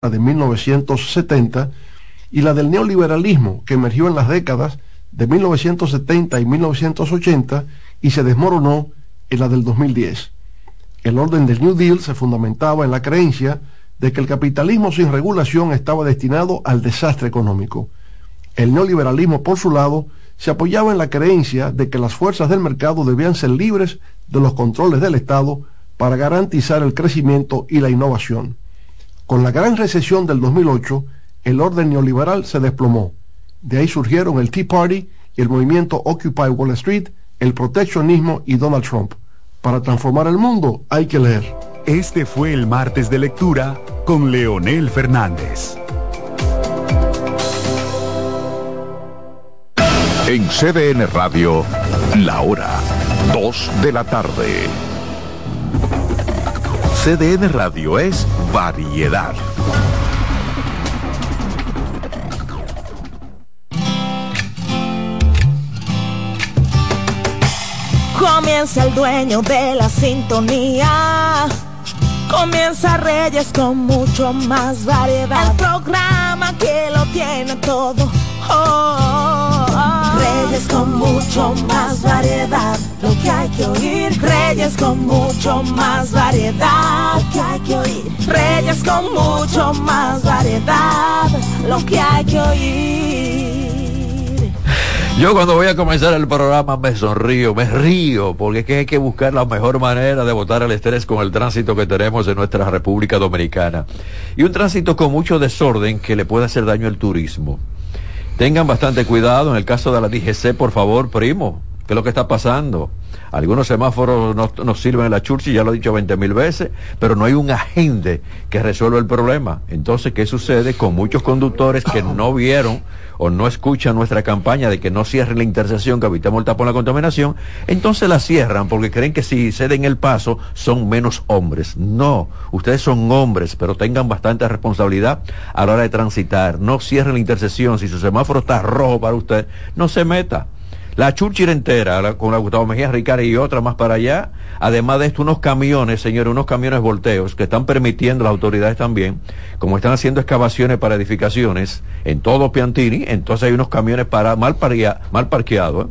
de 1970 y la del neoliberalismo que emergió en las décadas de 1970 y 1980 y se desmoronó en la del 2010. El orden del New Deal se fundamentaba en la creencia de que el capitalismo sin regulación estaba destinado al desastre económico. El neoliberalismo, por su lado, se apoyaba en la creencia de que las fuerzas del mercado debían ser libres de los controles del Estado para garantizar el crecimiento y la innovación. Con la gran recesión del 2008, el orden neoliberal se desplomó. De ahí surgieron el Tea Party y el movimiento Occupy Wall Street, el proteccionismo y Donald Trump. Para transformar el mundo hay que leer. Este fue el martes de lectura con Leonel Fernández. En CDN Radio, la hora 2 de la tarde. CDN Radio es variedad. Comienza el dueño de la sintonía. Comienza Reyes con mucho más variedad. El programa que lo tiene todo. Oh, oh, oh. Reyes con mucho más variedad. Lo que hay que oír. Reyes con mucho más variedad. Lo que hay que oír. Reyes con mucho más variedad. Lo que hay que oír. Yo cuando voy a comenzar el programa me sonrío, me río, porque es que hay que buscar la mejor manera de botar el estrés con el tránsito que tenemos en nuestra República Dominicana. Y un tránsito con mucho desorden que le puede hacer daño al turismo. Tengan bastante cuidado en el caso de la DGC, por favor, primo. ¿Qué es lo que está pasando? Algunos semáforos nos, sirven en la churchi, ya lo he dicho 20 mil veces, pero no hay un agente que resuelva el problema. Entonces, ¿qué sucede con muchos conductores que no vieron o no escuchan nuestra campaña de que no cierren la intersección, que evitemos el tapón la contaminación? Entonces la cierran porque creen que si ceden el paso son menos hombres. No, ustedes son hombres, pero tengan bastante responsabilidad a la hora de transitar. No cierren la intersección. Si su semáforo está rojo para usted, no se meta. La Churchill entera, con la Gustavo Mejía Ricard y otra más para allá. Además de esto, unos camiones, señores, unos camiones volteos que están permitiendo las autoridades también, como están haciendo excavaciones para edificaciones en todo Piantini, entonces hay unos camiones para mal, mal parqueados.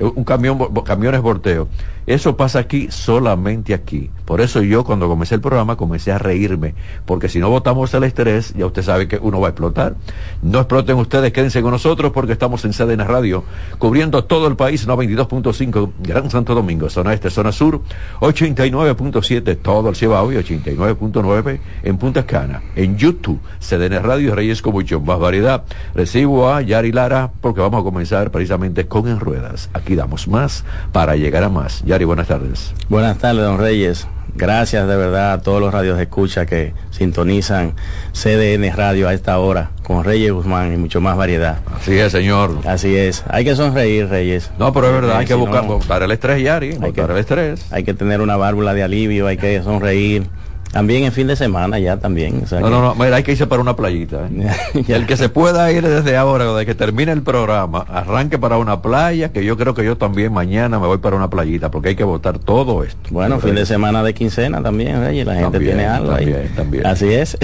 Un camión, camiones volteo. Eso pasa aquí, solamente aquí. Por eso yo cuando comencé el programa comencé a reírme, porque si no votamos el estrés, ya usted sabe que uno va a explotar. No exploten ustedes, quédense con nosotros porque estamos en CDN Radio, cubriendo todo el país, 92.5, Gran Santo Domingo, zona este, zona sur, 89.7, todo el Cibao y 89.9 en Punta Cana. En YouTube, CDN Radio Reyes con mucho más variedad. Recibo a Yari Lara porque vamos a comenzar precisamente con En Ruedas. Damos más para llegar a más. Yari, buenas tardes. Buenas tardes, don Reyes. Gracias de verdad a todos los radios de escucha que sintonizan CDN Radio a esta hora con Reyes Guzmán y mucho más variedad. Así es, señor. Así es. Hay que sonreír, Reyes. No, pero es verdad, hay que buscar, para el estrés, Yari, hay que, el estrés. Hay que tener una válvula de alivio, hay que sonreír también en fin de semana ya también. no, no, no, mira, hay que irse para una playita. ¿eh? y el que se pueda ir desde ahora, desde que termine el programa, arranque para una playa, que yo creo que yo también mañana me voy para una playita, porque hay que votar todo esto. Bueno, fin de semana de quincena también, Reyes, la gente tiene algo también, ahí. También. Así es.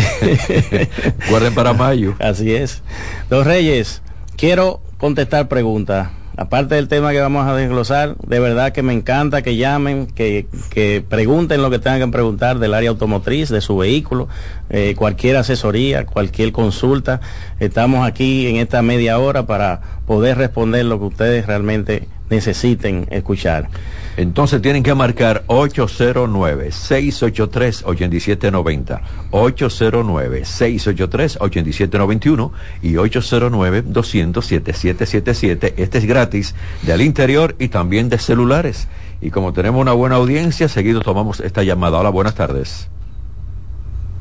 Guarden para mayo. Así es. Los Reyes, quiero contestar preguntas aparte del tema que vamos a desglosar, de verdad que me encanta que llamen, que, pregunten lo que tengan que preguntar del área automotriz, de su vehículo, eh, cualquier asesoría, cualquier consulta. Estamos aquí en esta media hora para poder responder lo que ustedes realmente necesiten escuchar. Entonces tienen que marcar 809-683-8790, 809-683-8791 y 809-200-7777. Este es gratis del interior y también de celulares. Y como tenemos una buena audiencia, seguido tomamos esta llamada. Hola, buenas tardes.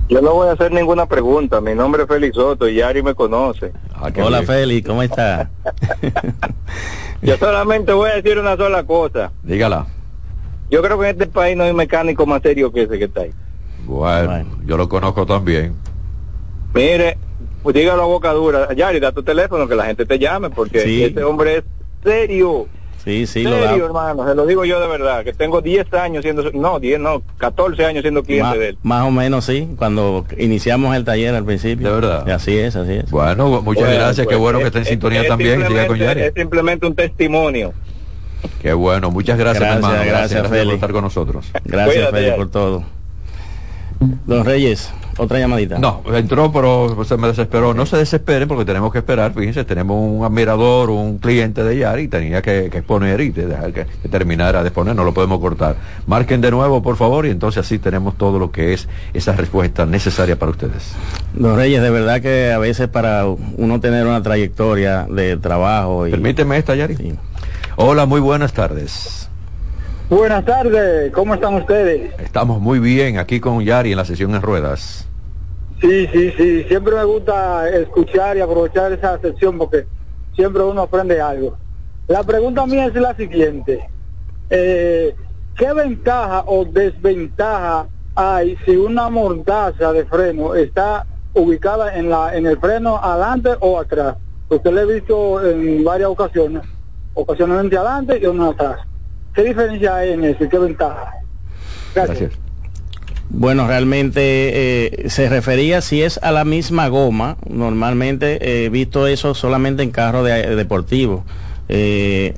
Yo no voy a hacer ninguna pregunta. Mi nombre es Félix Soto y Yari me conoce. Ah, Hola Félix, ¿cómo está? Yo solamente voy a decir una sola cosa. Dígala. Yo creo que en este país no hay mecánico más serio que ese que está ahí. Bueno, yo lo conozco también. Mire, pues dígalo a boca dura. Yari, da tu teléfono que la gente te llame porque ese hombre es serio. Sí, sí, serio, lo da. hermano, se lo digo yo de verdad, que tengo 10 años siendo, no, 10 no, 14 años siendo cliente Más, de él. más o menos sí, cuando iniciamos el taller al principio. De verdad. Y así es, así es. Bueno, muchas Bueno, gracias, qué pues, bueno que es- esté en es- sintonía es también y siga con Yari. Es simplemente un testimonio. Qué bueno, muchas gracias, hermano. gracias, por estar con nosotros. Gracias, Yari. por todo. Don Reyes, otra llamadita. No, entró, pero se me desesperó. No se desesperen porque tenemos que esperar. Fíjense, tenemos un admirador, un cliente de Yari, y tenía que, que exponer y dejar que, que terminara de exponer, no lo podemos cortar. Marquen de nuevo, por favor, y entonces así tenemos todo lo que es esa respuesta necesaria para ustedes. Don Reyes, de verdad que a veces para uno tener una trayectoria de trabajo y... Permíteme esta, Yari. Sí. Hola, muy buenas tardes. Buenas tardes, ¿cómo están ustedes? Estamos muy bien aquí con Yari en la sesión en ruedas. Sí, sí, sí, siempre me gusta escuchar y aprovechar esa sección porque siempre uno aprende algo. La pregunta mía es la siguiente. Eh, ¿Qué ventaja o desventaja hay si una mordaza de freno está ubicada en, la, en el freno adelante o atrás? Usted lo he visto en varias ocasiones, ocasionalmente adelante y una atrás. ¿Qué diferencia hay en eso qué ventaja? Gracias. Bueno, realmente eh, se refería si es a la misma goma. Normalmente he visto eso solamente en carros de, deportivos. Eh,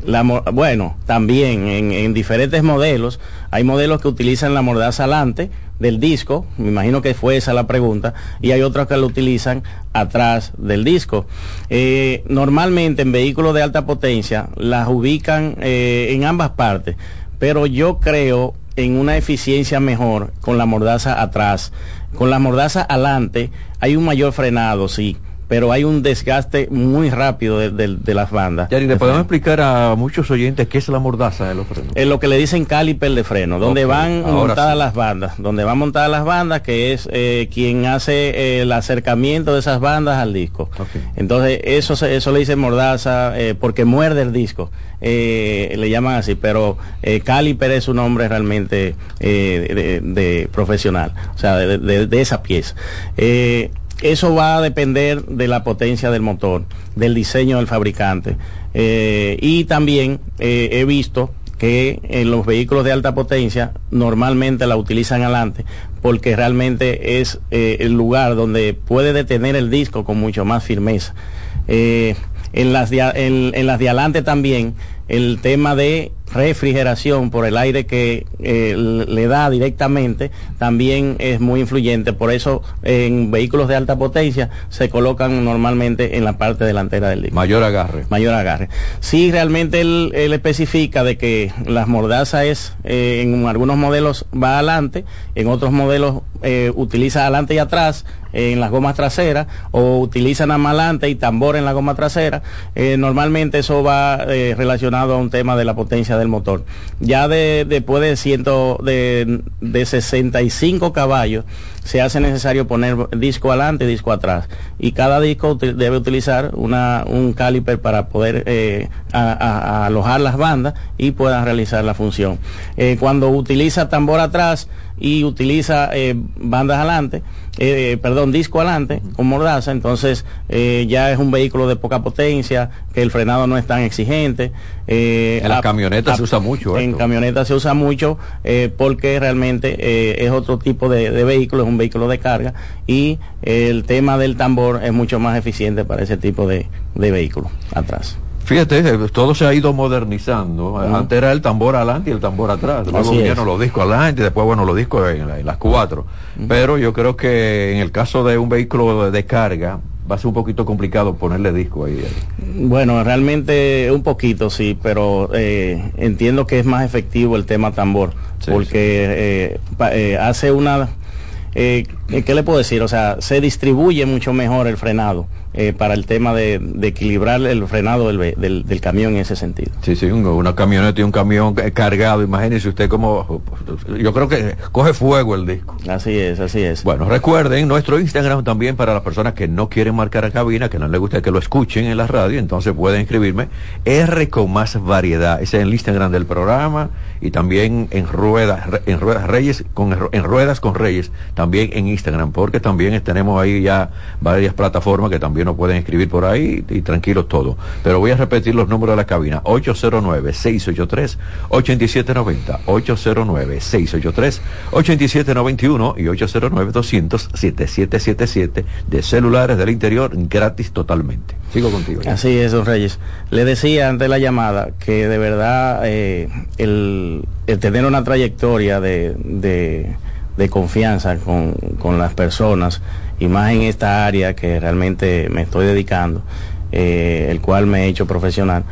bueno, también en, en diferentes modelos, hay modelos que utilizan la mordaza alante del disco, me imagino que fue esa la pregunta, y hay otros que lo utilizan atrás del disco. Eh, normalmente en vehículos de alta potencia las ubican eh, en ambas partes, pero yo creo en una eficiencia mejor con la mordaza atrás. Con la mordaza adelante hay un mayor frenado, sí, pero hay un desgaste muy rápido de, de- de las bandas. Yari, ¿le podemos explicar a muchos oyentes qué es la mordaza de los frenos? Es lo que le dicen caliper de freno, donde van montadas sí. las bandas, donde van montadas las bandas, que es eh, quien hace eh, el acercamiento de esas bandas al disco. Entonces, eso, eso le dicen mordaza, eh, porque muerde el disco, eh, le llaman así, pero eh, caliper es un nombre realmente eh, de, de profesional, o sea, de esa pieza. Eh, eso va a depender de la potencia del motor, del diseño del fabricante. Eh, y también eh, he visto que en los vehículos de alta potencia normalmente la utilizan adelante porque realmente es eh, el lugar donde puede detener el disco con mucho más firmeza. Eh, en, las de, en las de adelante también el tema de refrigeración por el aire que eh, le da directamente también es muy influyente. Por eso en vehículos de alta potencia se colocan normalmente en la parte delantera del disco Mayor agarre. mayor agarre. Sí, realmente él, él especifica de que las mordazas es, eh, en algunos modelos va adelante, en otros modelos eh, utiliza adelante y atrás, en las gomas traseras, o utilizan adelante y tambor en la goma trasera. Eh, normalmente eso va eh, a un tema de la potencia del motor. Ya de, después de, ciento, de, de 65 caballos, se hace necesario poner disco adelante y disco atrás. Y cada disco debe utilizar una, un caliper para poder eh, alojar las bandas y puedan realizar la función. Eh, cuando utiliza tambor atrás y utiliza eh, bandas adelante, eh, perdón, disco adelante con mordaza, entonces eh, ya es un vehículo de poca potencia, que el frenado no es tan exigente. eh, En las camionetas se usa mucho En esto. camionetas se usa mucho eh, porque realmente eh, es otro tipo de, de vehículo, es un vehículo de carga y el tema del tambor es mucho más eficiente para ese tipo de, de vehículo atrás. Fíjate, eh, todo se ha ido modernizando. Ujú. Antes era el tambor adelante y el tambor atrás. Luego Así vinieron es. los discos adelante y después, bueno, los discos en, la- en las cuatro. Pero yo creo que en el caso de un vehículo de, carga, va a ser un poquito complicado ponerle disco ahí. Bueno, realmente un poquito sí, pero eh, entiendo que es más efectivo el tema tambor, Sí, porque eh, pa- eh, hace una... Eh, ¿Qué le puedo decir? O sea, se distribuye mucho mejor el frenado eh, para el tema de, de equilibrar el frenado del, del- del camión en ese sentido. Sí, sí, un- una camioneta y un camión cargado. Imagínese usted cómo... Yo creo que coge fuego el disco. Así es, así es. Bueno, recuerden nuestro Instagram también para las personas que no quieren marcar a cabina, que no les gusta que lo escuchen en la radio, entonces pueden escribirme R con más variedad. Ese es el Instagram del programa y también en ruedas, en ruedas Reyes con en ruedas con Reyes, también en Instagram, porque también tenemos ahí ya varias plataformas que también nos pueden escribir por ahí y tranquilos todo. Pero voy a repetir los números de la cabina. 809-683-8790, 809-683-8791 y 809-200-7777 de celulares del interior gratis totalmente. Sigo contigo. Así es, don Reyes. Le decía antes de la llamada que de verdad eh, el, tener una trayectoria de, confianza con, con, las personas y más en esta área que realmente me estoy dedicando, eh, el cual me he hecho profesional,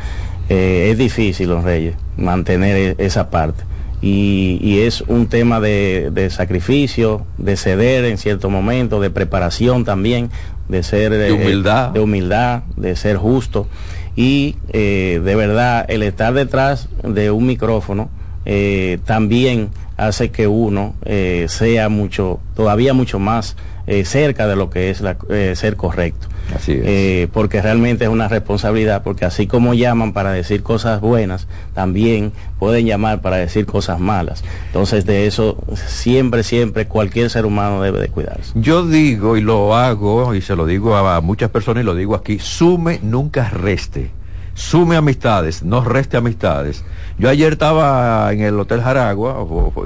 eh, es difícil, don Reyes, mantener e, esa parte. Y, y, es un tema de, de, sacrificio, de ceder en cierto momento, de preparación también, de ser de humildad, de, humildad, de ser justo y eh, de verdad el estar detrás de un micrófono eh, también hace que uno eh, sea mucho, todavía mucho más eh, cerca de lo que es la, eh, ser correcto. Así es. Eh, porque realmente es una responsabilidad, porque así como llaman para decir cosas buenas, también pueden llamar para decir cosas malas. Entonces de eso siempre, siempre cualquier ser humano debe de cuidarse. Yo digo y lo hago y se lo digo a muchas personas y lo digo aquí, sume, nunca reste sume amistades, no reste amistades. Yo ayer estaba en el Hotel Jaragua,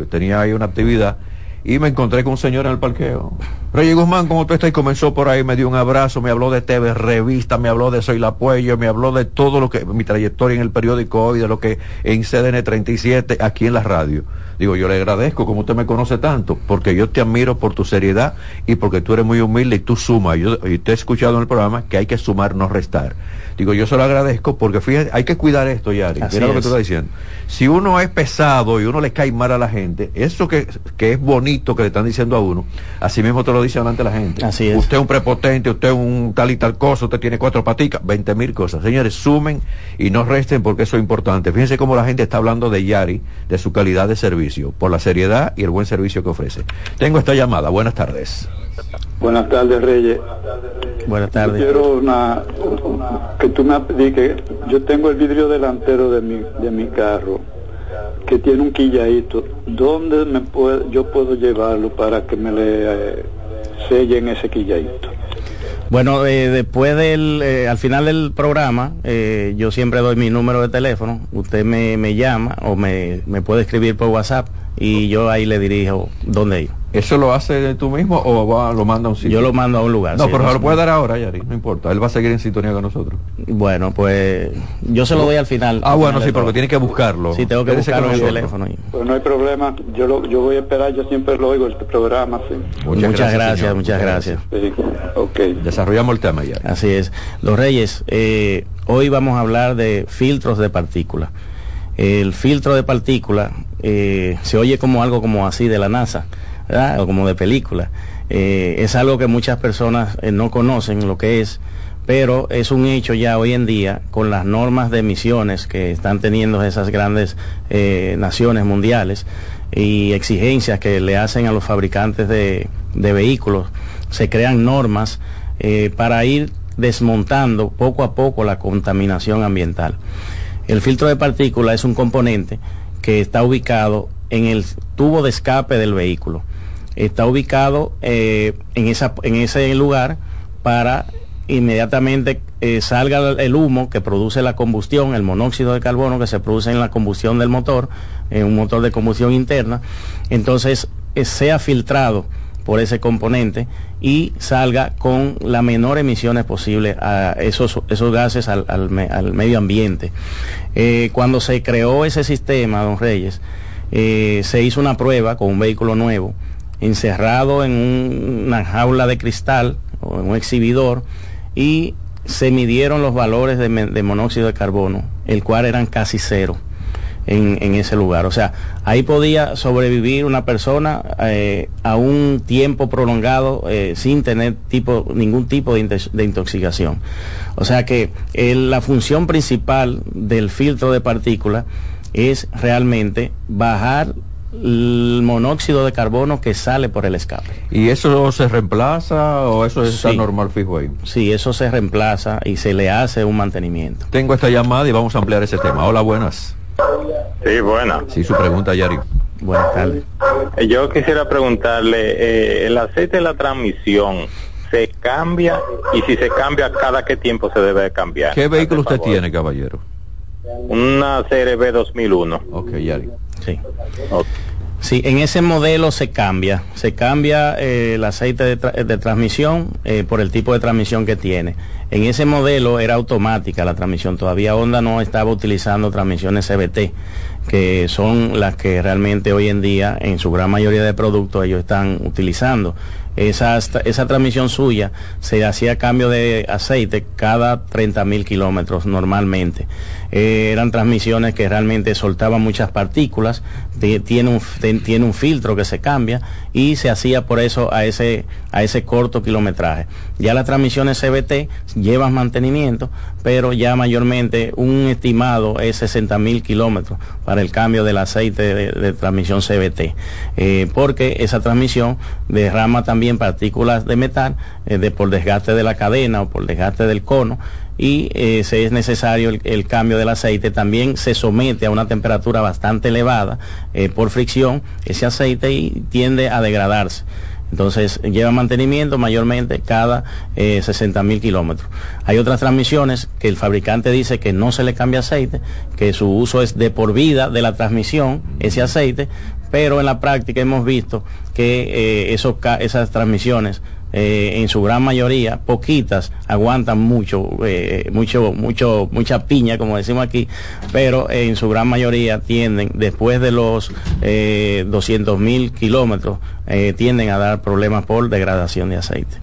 tenía ahí una actividad, y me encontré con un señor en el parqueo. Reyes Guzmán, como tú estás, y comenzó por ahí, me dio un abrazo, me habló de TV Revista, me habló de Soy la Puello, me habló de todo lo que, mi trayectoria en el periódico hoy, de lo que en CDN 37, aquí en la radio. Digo, yo le agradezco, como usted me conoce tanto, porque yo te admiro por tu seriedad y porque tú eres muy humilde y tú sumas. Yo, y te he escuchado en el programa que hay que sumar, no restar. Digo, yo se lo agradezco porque fíjate, hay que cuidar esto, Yari. Así Mira lo que tú estás diciendo. Si uno es pesado y uno le cae mal a la gente, eso que, que es bonito que le están diciendo a uno, así mismo te lo dice delante la gente. Así es. Usted es un prepotente, usted es un tal y tal cosa, usted tiene cuatro paticas, veinte mil cosas. Señores, sumen y no resten porque eso es importante. Fíjense cómo la gente está hablando de Yari, de su calidad de servicio, por la seriedad y el buen servicio que ofrece. Tengo esta llamada. Buenas tardes. Buenas tardes, Reyes. Buenas tardes. Yo quiero una, que tú me que yo tengo el vidrio delantero de mi, de mi carro que tiene un quilladito. ¿Dónde me puedo, yo puedo llevarlo para que me le eh, sellen ese quilladito? Bueno, eh, después del, eh, al final del programa, eh, yo siempre doy mi número de teléfono. Usted me, me llama o me, me puede escribir por WhatsApp y yo ahí le dirijo dónde ir. ¿Eso lo hace tú mismo o va, lo manda a un sitio? Yo lo mando a un lugar. No, sí, pero no, lo puede dar ahora, Yari, no importa. Él va a seguir en sintonía con nosotros. Bueno, pues yo se lo doy al final. Ah, al bueno, final sí, porque tiene que buscarlo. Sí, tengo que Quédese buscarlo con en el teléfono. Pues no hay problema, yo lo, yo voy a esperar, yo siempre lo oigo este programa, sí. Muchas, gracias, muchas gracias. Sí, ok. Desarrollamos el tema ya. Así es. Los Reyes, eh, hoy vamos a hablar de filtros de partículas. El filtro de partículas eh, se oye como algo como así de la NASA, o como de película. Eh, es algo que muchas personas eh, no conocen lo que es, pero es un hecho ya hoy en día con las normas de emisiones que están teniendo esas grandes eh, naciones mundiales y exigencias que le hacen a los fabricantes de, de vehículos. Se crean normas para ir desmontando poco a poco la contaminación ambiental. El filtro de partícula es un componente que está ubicado en el tubo de escape del vehículo. Está ubicado eh, en, esa, en ese lugar para inmediatamente eh, salga el humo que produce la combustión, el monóxido de carbono que se produce en la combustión del motor, en un motor de combustión interna, entonces eh, sea filtrado por ese componente y salga con la menor emisiones posible a esos, esos gases al, al, me, al medio ambiente. Cuando se creó ese sistema, don Reyes, se hizo una prueba con un vehículo nuevo, encerrado en un, una jaula de cristal o en un exhibidor y se midieron los valores de, de monóxido de carbono, el cual eran casi cero. En, en, ese lugar. O sea, ahí podía sobrevivir una persona eh, a un tiempo prolongado eh, sin tener tipo, ningún tipo de, de intoxicación. O sea que eh, la función principal del filtro de partículas es realmente bajar el monóxido de carbono que sale por el escape. ¿Y eso se reemplaza o eso está sí. normal fijo ahí? Sí, eso se reemplaza y se le hace un mantenimiento. Tengo esta llamada y vamos a ampliar ese tema. Hola, buenas. Sí, buena. Sí, su pregunta, Yari. Buenas tardes. Eh, Yo quisiera preguntarle, eh, el aceite de la transmisión, ¿se cambia? Y si se cambia, ¿cada qué tiempo se debe de cambiar? ¿Qué vehículo usted favor. tiene, caballero? Una CRB 2001. Ok, Yari. Sí. Sí, en ese modelo se cambia, se cambia eh, el aceite de, tra- de transmisión eh, por el tipo de transmisión que tiene. En ese modelo era automática la transmisión, todavía Honda no estaba utilizando transmisiones CBT, que son las que realmente hoy en día en su gran mayoría de productos ellos están utilizando. Esa, esa transmisión suya se hacía cambio de aceite cada 30 mil kilómetros normalmente. Eh, eran transmisiones que realmente soltaban muchas partículas, tiene, un, tiene un filtro que se cambia y se hacía por eso a ese, a ese corto kilometraje. Ya las transmisiones CBT llevan mantenimiento, pero ya mayormente un estimado es 60 mil kilómetros para el cambio del aceite de, de transmisión CBT, eh, porque esa transmisión derrama también partículas de metal eh, de, por desgaste de la cadena o por desgaste del cono y eh, si es necesario el, cambio del aceite, también se somete a una temperatura bastante elevada eh, por fricción ese aceite y tiende a degradarse. Entonces lleva mantenimiento mayormente cada eh, 60 mil kilómetros. Hay otras transmisiones que el fabricante dice que no se le cambia aceite, que su uso es de por vida de la transmisión, ese aceite, pero en la práctica hemos visto que eh, esos esas transmisiones eh, en su gran mayoría, poquitas aguantan mucho, eh, mucho, mucho, mucha piña, como decimos aquí, pero eh, en su gran mayoría tienden, después de los eh, 200 mil kilómetros, eh, tienden a dar problemas por degradación de aceite.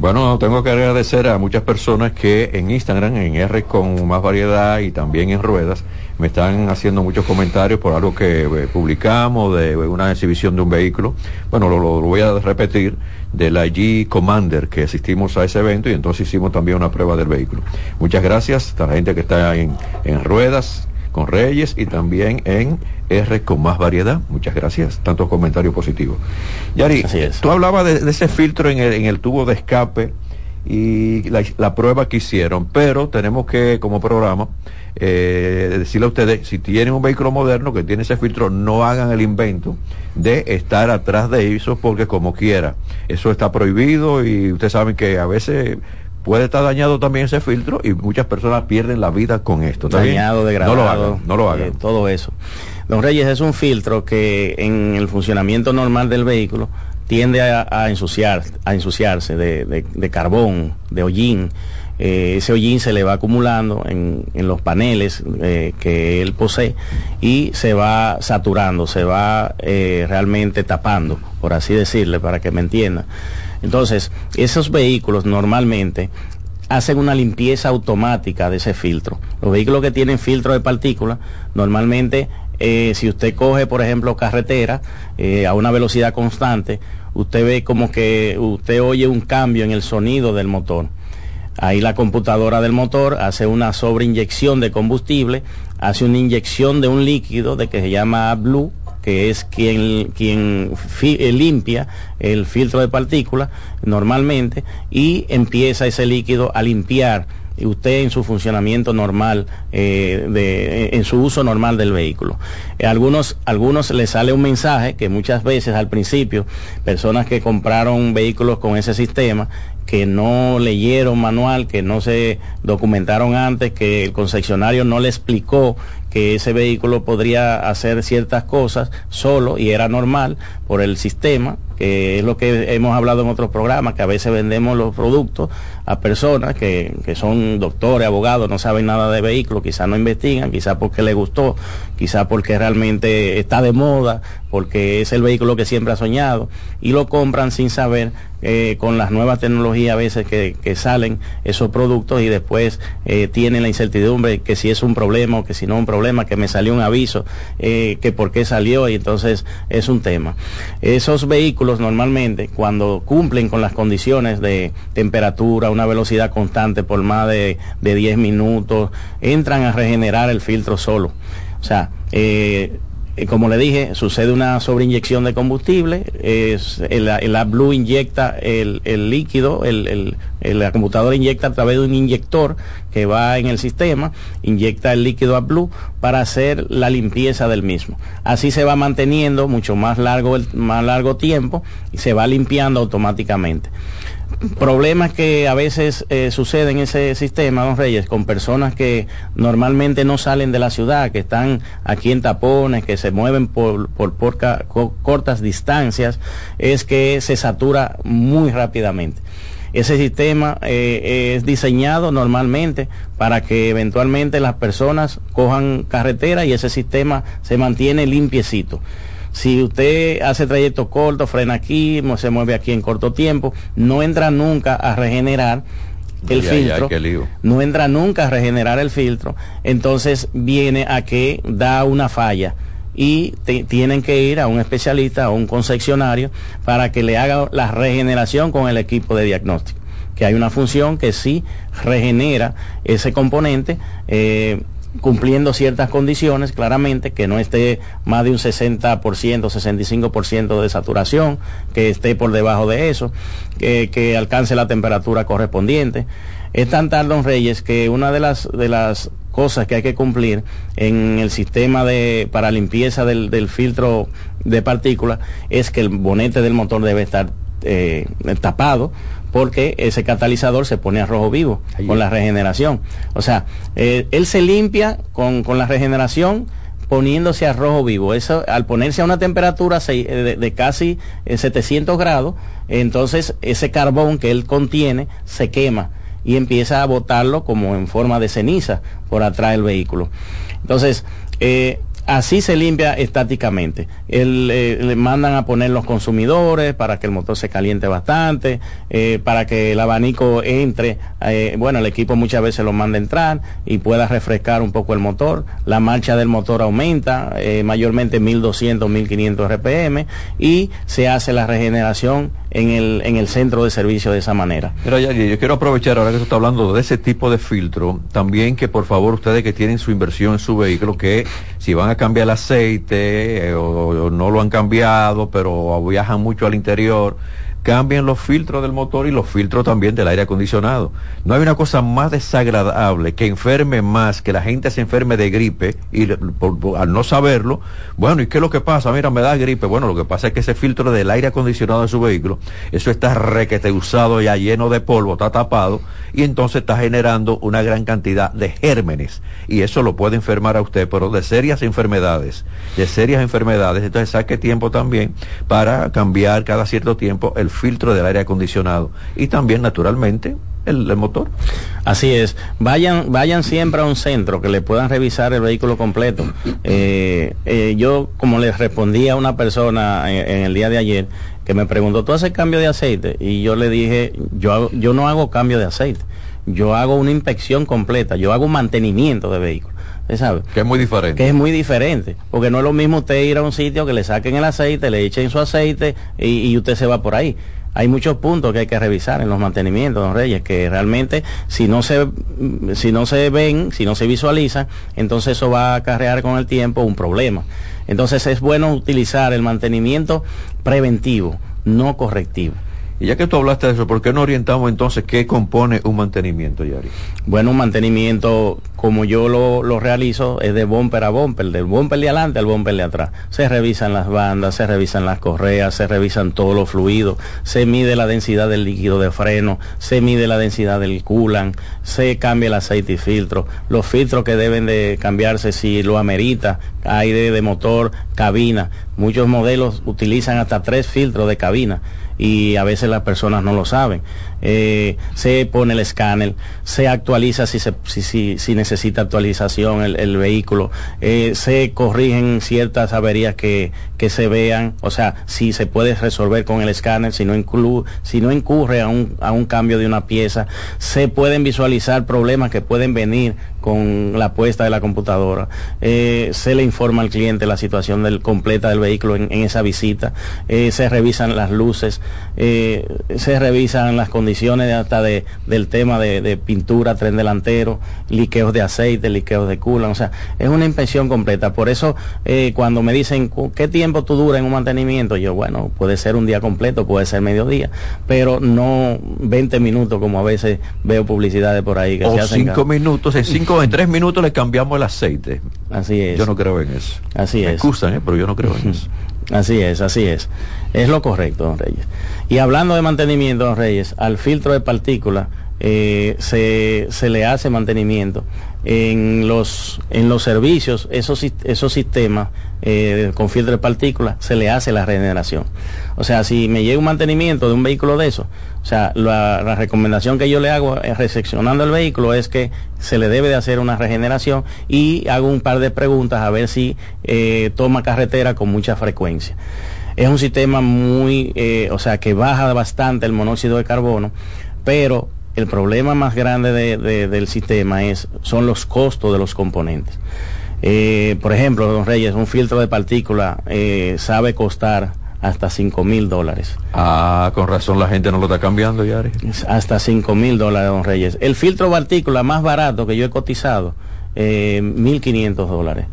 Bueno, tengo que agradecer a muchas personas que en Instagram, en R con más variedad y también en ruedas, me están haciendo muchos comentarios por algo que eh, publicamos de una exhibición de un vehículo. Bueno, lo, lo- voy a repetir, de la G Commander, que asistimos a ese evento y entonces hicimos también una prueba del vehículo. Muchas gracias a la gente que está en, en ruedas con Reyes y también en R con más variedad. Muchas gracias. Tantos comentarios positivos. Yari, tú hablabas de, de ese filtro en el, en el tubo de escape y la, la prueba que hicieron, pero tenemos que, como programa, eh, decirle a ustedes, si tienen un vehículo moderno que tiene ese filtro, no hagan el invento de estar atrás de eso, porque como quiera, eso está prohibido y ustedes saben que a veces puede estar dañado también ese filtro y muchas personas pierden la vida con esto. dañado, degradado, No lo hagan, no lo hagan. eh, todo eso. Don Reyes es un filtro que en el funcionamiento normal del vehículo tiende a, a ensuciar, a ensuciarse de, de- de carbón, de hollín. Eh, ese hollín se le va acumulando en, en los paneles eh, que él posee y se va saturando, se va realmente tapando, por así decirle, para que me entiendan. Entonces, esos vehículos normalmente hacen una limpieza automática de ese filtro. Los vehículos que tienen filtro de partículas, normalmente, eh, si usted coge, por ejemplo, carretera eh, a una velocidad constante, usted ve como que usted oye un cambio en el sonido del motor. Ahí la computadora del motor hace una sobreinyección de combustible, hace una inyección de un líquido de que se llama Blue, que es quien, quien eh, limpia el filtro de partículas normalmente y empieza ese líquido a limpiar usted en su funcionamiento normal, eh, de, en su uso normal del vehículo. Eh, algunos, algunos les sale un mensaje que muchas veces al principio, personas que compraron vehículos con ese sistema, que no leyeron manual, que no se documentaron antes, que el concesionario no le explicó que ese vehículo podría hacer ciertas cosas solo y era normal por el sistema, que es lo que hemos hablado en otros programas, que a veces vendemos los productos a personas que, que son doctores, abogados, no saben nada de vehículos, quizás no investigan, quizás porque les gustó, quizás porque realmente está de moda, porque es el vehículo que siempre ha soñado, y lo compran sin saber eh, con las nuevas tecnologías a veces que, salen esos productos y después eh, tienen la incertidumbre que si es un problema o que si no es un problema, que me salió un aviso, eh, que por qué salió y entonces es un tema. Esos vehículos normalmente cuando cumplen con las condiciones de temperatura, una velocidad constante por más de, de 10 minutos, entran a regenerar el filtro solo. O sea, eh, como le dije, sucede una sobreinyección de combustible, el, el AdBlue inyecta el, el líquido, el, el, la computadora inyecta a través de un inyector que va en el sistema, inyecta el líquido AdBlue para hacer la limpieza del mismo. Así se va manteniendo mucho más largo, más largo tiempo y se va limpiando automáticamente problemas que a veces eh, suceden en ese sistema, don Reyes, con personas que normalmente no salen de la ciudad, que están aquí en tapones, que se mueven por, por, cortas distancias, es que se satura muy rápidamente. Ese sistema eh, es diseñado normalmente para que eventualmente las personas cojan carretera y ese sistema se mantiene limpiecito. Si usted hace trayecto corto, frena aquí, se mueve aquí en corto tiempo, no entra nunca a regenerar el filtro, no entra nunca a regenerar el filtro, entonces viene a que da una falla y tienen que ir a un especialista o un concesionario para que le haga la regeneración con el equipo de diagnóstico, que hay una función que sí regenera ese componente. Eh, cumpliendo ciertas condiciones, claramente, que no esté más de un 60%, 65% de saturación, que esté por debajo de eso, que, alcance la temperatura correspondiente. Es tan tal, don Reyes, que una de las, de las cosas que hay que cumplir en el sistema de, para limpieza del, del filtro de partículas es que el bonete del motor debe estar eh, tapado porque ese catalizador se pone a rojo vivo con la regeneración. O sea, eh, él se limpia con, la regeneración poniéndose a rojo vivo. Eso, al ponerse a una temperatura eh, de, casi 700 grados, entonces ese carbón que él contiene se quema y empieza a botarlo como en forma de ceniza por atrás del vehículo. Entonces, Así se limpia estáticamente. Eh, le mandan a poner los consumidores para que el motor se caliente bastante, eh, para que el abanico entre. Eh, bueno, el equipo muchas veces lo manda a entrar y pueda refrescar un poco el motor. La marcha del motor aumenta, mayormente 1200, 1500 RPM, y se hace la regeneración en el, en el centro de servicio de esa manera. Pero ya, yo quiero aprovechar ahora que se está hablando de ese tipo de filtro, también que por favor ustedes que tienen su inversión en su vehículo, que si van a cambiar el aceite eh, o, no lo han cambiado, pero viajan mucho al interior, cambien los filtros del motor y los filtros también del aire acondicionado. No hay una cosa más desagradable que enferme más, que la gente se enferme de gripe y al no saberlo, bueno, ¿y qué es lo que pasa? Mira, me da gripe. Bueno, lo que pasa es que ese filtro del aire acondicionado de su vehículo, eso está requete usado ya lleno de polvo, está tapado y entonces está generando una gran cantidad de gérmenes y eso lo puede enfermar a usted, pero de serias enfermedades, de serias enfermedades, entonces saque tiempo también para cambiar cada cierto tiempo el filtro del aire acondicionado y también naturalmente el, motor. Así es. Vayan, vayan siempre a un centro que le puedan revisar el vehículo completo. Eh, eh, yo, como le respondí a una persona en, el día de ayer, que me preguntó, ¿tú haces cambio de aceite? Y yo le dije, yo, yo no hago cambio de aceite. Yo hago una inspección completa, yo hago un mantenimiento de vehículo. ¿Sabe? Que es muy diferente. Que es muy diferente. Porque no es lo mismo usted ir a un sitio que le saquen el aceite, le echen su aceite y usted se va por ahí hay muchos puntos que hay que revisar en los mantenimientos, don Reyes, que realmente si no se, si no se ven, si no se visualizan, entonces eso va a acarrear con el tiempo un problema. Entonces es bueno utilizar el mantenimiento preventivo, no correctivo. Y ya que tú hablaste de eso, ¿por qué no orientamos entonces qué compone un mantenimiento, Yari? Bueno, un mantenimiento, como yo lo, realizo, es de bumper a bumper, del bumper de adelante al bumper de atrás. Se revisan las bandas, se revisan las correas, se revisan todos los fluidos, se mide la densidad del líquido de freno, se mide la densidad del culan, se cambia el aceite y filtro, los filtros que deben de cambiarse si lo amerita, aire de motor, cabina. Muchos modelos utilizan hasta tres filtros de cabina y a veces las personas no lo saben. Eh, se pone el escáner, se actualiza si, se, si, si, necesita actualización el, vehículo, eh, se corrigen ciertas averías que, que, se vean, o sea, si se puede resolver con el escáner, si no, inclu, si no incurre a un, a un cambio de una pieza, se pueden visualizar problemas que pueden venir con la puesta de la computadora, eh, se le informa al cliente la situación completa del vehículo en, esa visita, se revisan las luces, se revisan las condiciones colisiones hasta de, del tema de, pintura, tren delantero, liqueos de aceite, liqueos de culan, o sea, es una inspección completa. Por eso eh, cuando me dicen qué tiempo tú dura en un mantenimiento, yo, bueno, puede ser un día completo, puede ser mediodía, pero no 20 minutos como a veces veo publicidades por ahí que o se hacen. Cinco minutos, en cinco, en tres minutos le cambiamos el aceite. Así es. Yo no creo en eso. Así me es. excusan, ¿eh? pero yo no creo en eso. Así es, así es. Es lo correcto, don Reyes. Y hablando de mantenimiento, don Reyes, al filtro de partículas eh, se, se, le hace mantenimiento. En los, en los servicios, esos, esos sistemas eh, con filtro de partículas, se le hace la regeneración. O sea, si me llega un mantenimiento de un vehículo de eso, o sea, la, recomendación que yo le hago eh, recepcionando el vehículo es que se le debe de hacer una regeneración y hago un par de preguntas a ver si toma carretera con mucha frecuencia. Es un sistema muy, o sea, que baja bastante el monóxido de carbono, pero el problema más grande del sistema es, son los costos de los componentes. Eh, por ejemplo, don Reyes, un filtro de partícula eh, sabe costar hasta 5 mil dólares. Ah, con razón la gente no lo está cambiando, Yari. Hasta 5 mil dólares, don Reyes. El filtro de partícula más barato que yo he cotizado, eh, 1.500 dólares.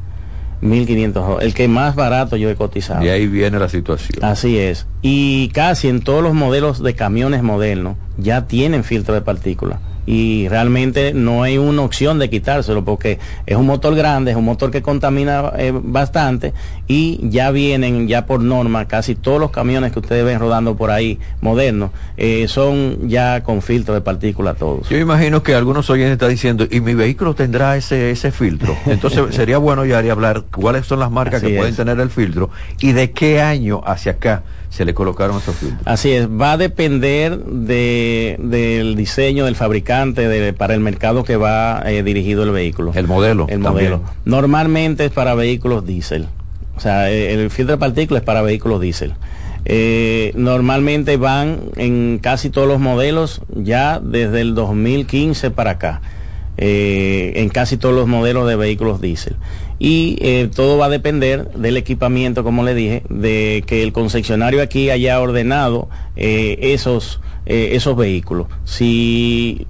1.500 el que más barato yo he cotizado. Y ahí viene la situación. Así es. Y casi en todos los modelos de camiones modernos ya tienen filtro de partículas y realmente no hay una opción de quitárselo porque es un motor grande, es un motor que contamina eh, bastante y ya vienen ya por norma casi todos los camiones que ustedes ven rodando por ahí modernos eh, son ya con filtro de partículas todos. Yo imagino que algunos oyentes están diciendo y mi vehículo tendrá ese ese filtro. Entonces sería bueno ya hablar cuáles son las marcas que pueden tener el filtro y de qué año hacia acá se le colocaron esos filtros. Así es, va a depender de, del diseño del fabricante de, para el mercado que va eh, dirigido el vehículo. El modelo. El modelo. Normalmente es para vehículos diésel. O sea, eh, el filtro de partículas es para vehículos diésel. Eh, normalmente van en casi todos los modelos ya desde el 2015 para acá. En casi todos los modelos de vehículos diésel y eh, todo va a depender del equipamiento, como le dije, de que el concesionario aquí haya ordenado eh, esos, eh, esos vehículos. Si,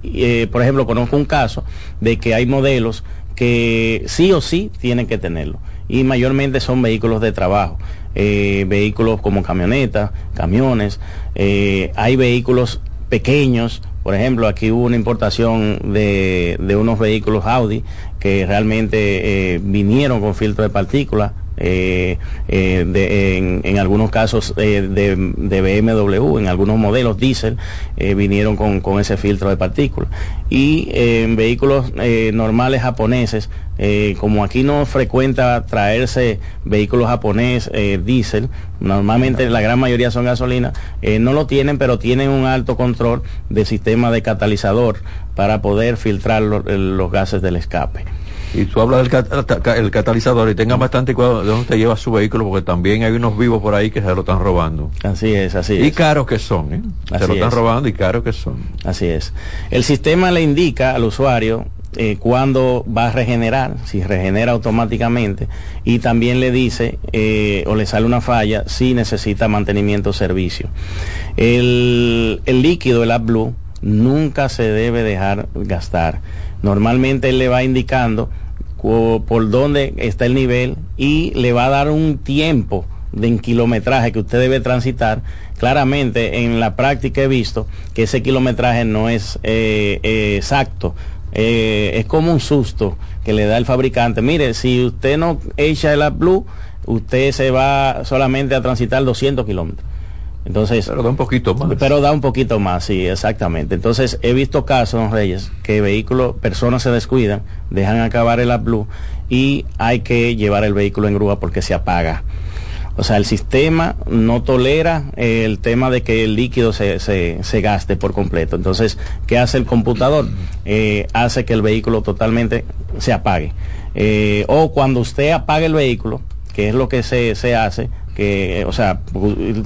por ejemplo, conozco un caso de que hay modelos que sí o sí tienen que tenerlo y mayormente son vehículos de trabajo. vehículos como camionetas, camiones, hay vehículos pequeños por ejemplo, aquí hubo una importación de, de unos vehículos Audi que realmente eh, vinieron con filtro de partículas eh, eh, en, algunos casos de, de, BMW, en algunos modelos diésel, vinieron con, con, ese filtro de partículas. Y en vehículos normales japoneses, como aquí no frecuenta traerse vehículos japonés diésel, normalmente la gran mayoría son gasolina, no lo tienen, pero tienen un alto control de sistema de catalizador para poder filtrar los gases del escape y tú hablas del catalizador y tenga bastante cuidado de dónde te lleva su vehículo porque también hay unos vivos por ahí que se lo están robando. Así es, así es. Y caros que son, ¿eh? se lo están robando y caros que son. Así es. El sistema le indica al usuario eh, cuándo va a regenerar, si regenera automáticamente, y también le dice eh, o le sale una falla si necesita mantenimiento o servicio. El, el líquido, el AdBlue, nunca se debe dejar gastar Normalmente él le va indicando por dónde está el nivel y le va a dar un tiempo de kilometraje que usted debe transitar. Claramente en la práctica he visto que ese kilometraje no es eh, eh, exacto. Eh, es como un susto que le da el fabricante. Mire, si usted no echa el blue, usted se va solamente a transitar 200 kilómetros. Entonces, pero da un poquito más. Pero da un poquito más, sí, exactamente. Entonces, he visto casos, Reyes, que vehículos, personas se descuidan, dejan acabar el AdBlue y hay que llevar el vehículo en grúa porque se apaga. O sea, el sistema no tolera el tema de que el líquido se, se, gaste por completo. Entonces, ¿qué hace el computador? Eh, hace que el vehículo totalmente se apague. Eh, o cuando usted apaga el vehículo, que es lo que se, se hace, que, o sea,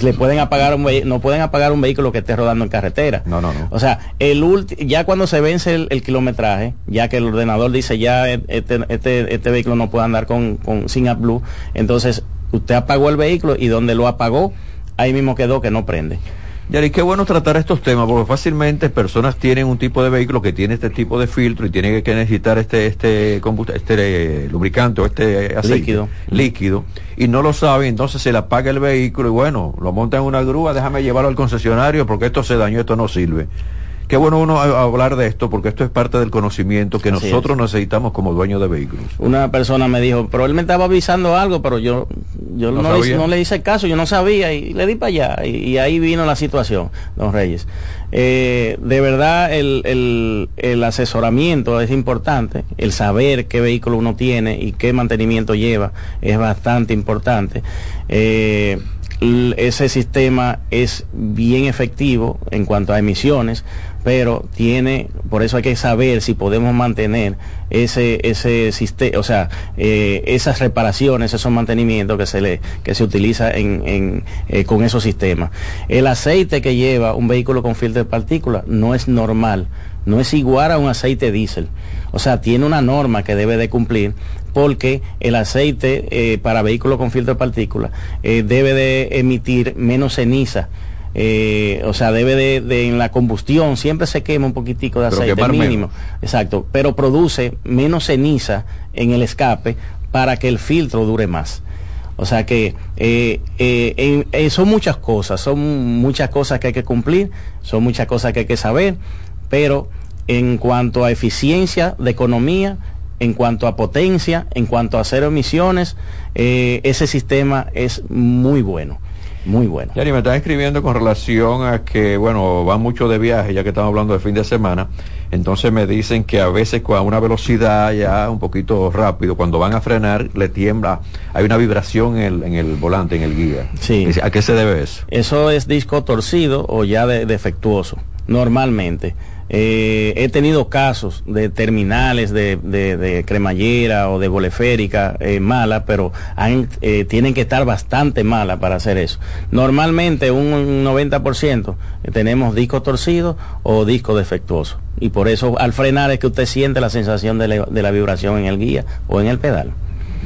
le pueden apagar un no pueden apagar un vehículo que esté rodando en carretera. No, no, no. O sea, el ya cuando se vence el, kilometraje, ya que el ordenador dice ya este, este, este vehículo no puede andar con, con sin AdBlue, entonces usted apagó el vehículo y donde lo apagó, ahí mismo quedó que no prende. Yari, qué bueno tratar estos temas, porque fácilmente personas tienen un tipo de vehículo que tiene este tipo de filtro y tiene que necesitar este este este eh, lubricante o este aceite líquido. líquido y no lo saben, entonces se le apaga el vehículo y bueno, lo monta en una grúa, déjame llevarlo al concesionario porque esto se dañó, esto no sirve. Qué bueno uno hablar de esto porque esto es parte del conocimiento que nosotros necesitamos como dueños de vehículos. Una persona me dijo, pero él me estaba avisando algo, pero yo, yo no, le, hice caso, yo no sabía y le di para allá. Y, ahí vino la situación, don Reyes. Eh, de verdad el, el, asesoramiento es importante, el saber qué vehículo uno tiene y qué mantenimiento lleva es bastante importante. Eh, ese sistema es bien efectivo en cuanto a emisiones pero tiene, por eso hay que saber si podemos mantener ese, ese sistema, o sea, eh, esas reparaciones, esos mantenimientos que se le, que se utiliza en, eh, con esos sistemas. El aceite que lleva un vehículo con filtro de partículas no es normal, no es igual a un aceite diésel. O sea, tiene una norma que debe de cumplir porque el aceite eh, para vehículos con filtro de partículas debe de emitir menos ceniza eh, o sea, debe de, en la combustión, siempre se quema un poquitico de aceite mínimo. Exacto, pero produce menos ceniza en el escape para que el filtro dure más. O sea que eh, eh, son muchas cosas, son muchas cosas que hay que cumplir, son muchas cosas que hay que saber, pero en cuanto a eficiencia de economía, en cuanto a potencia, en cuanto a cero emisiones, ese sistema es muy bueno. Muy bueno. Yari, me están escribiendo con relación a que, bueno, van mucho de viaje, ya que estamos hablando de fin de semana. Entonces me dicen que a veces con una velocidad ya un poquito rápido, cuando van a frenar, le tiembla, hay una vibración en el, volante, en el guía. Sí. ¿A qué se debe eso? Eso es disco torcido o ya defectuoso, normalmente. Eh, he tenido casos de terminales de, cremallera o de boleférica eh, mala, pero eh, tienen que estar bastante malas para hacer eso. Normalmente un 90% tenemos disco torcido o disco defectuoso. Y por eso al frenar es que usted siente la sensación de la, de la vibración en el guía o en el pedal.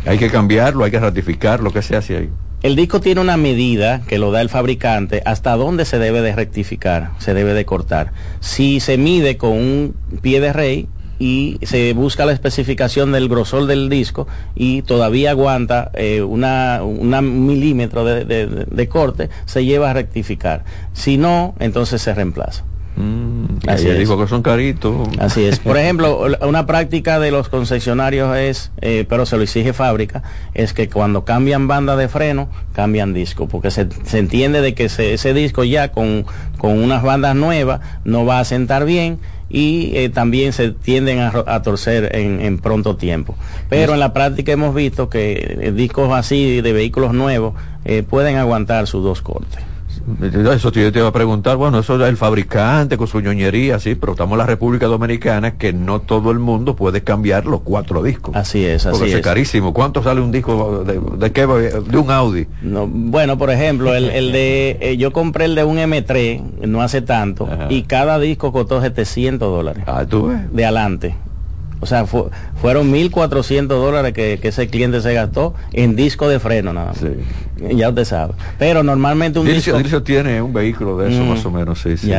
Hay que cambiarlo, hay que ratificar lo que se hace ahí. El disco tiene una medida que lo da el fabricante hasta dónde se debe de rectificar, se debe de cortar. Si se mide con un pie de rey y se busca la especificación del grosor del disco y todavía aguanta eh, una, milímetro de corte, se lleva a rectificar. Si no, entonces se reemplaza. Mm, Así es. dijo que son caritos. Así es. Por ejemplo, una práctica de los concesionarios es, eh, pero se lo exige fábrica, es que cuando cambian banda de freno, cambian disco, porque se, entiende de que ese disco ya con, con unas bandas nuevas no va a sentar bien y eh, también se tienden a, torcer en, pronto tiempo. Pero en la práctica hemos visto que eh, discos así de vehículos nuevos pueden aguantar sus dos cortes. Eso te, te iba a preguntar, bueno, eso es el fabricante con su ñoñería, sí, pero estamos en la República Dominicana que no todo el mundo puede cambiar los cuatro discos. Así es, así es. carísimo. ¿Cuánto sale un disco de, de, qué, de un Audi? No, bueno, por ejemplo, el, el de, eh, yo compré el de un M3 no hace tanto y cada disco costó 700 dólares. Ah, tú ves. De adelante. O sea, fueron 1.400 dólares que, ese cliente se gastó en disco de freno nada más. Ya usted sabe. Pero normalmente un disco... tiene un vehículo de eso mm, más o menos, sí, sí,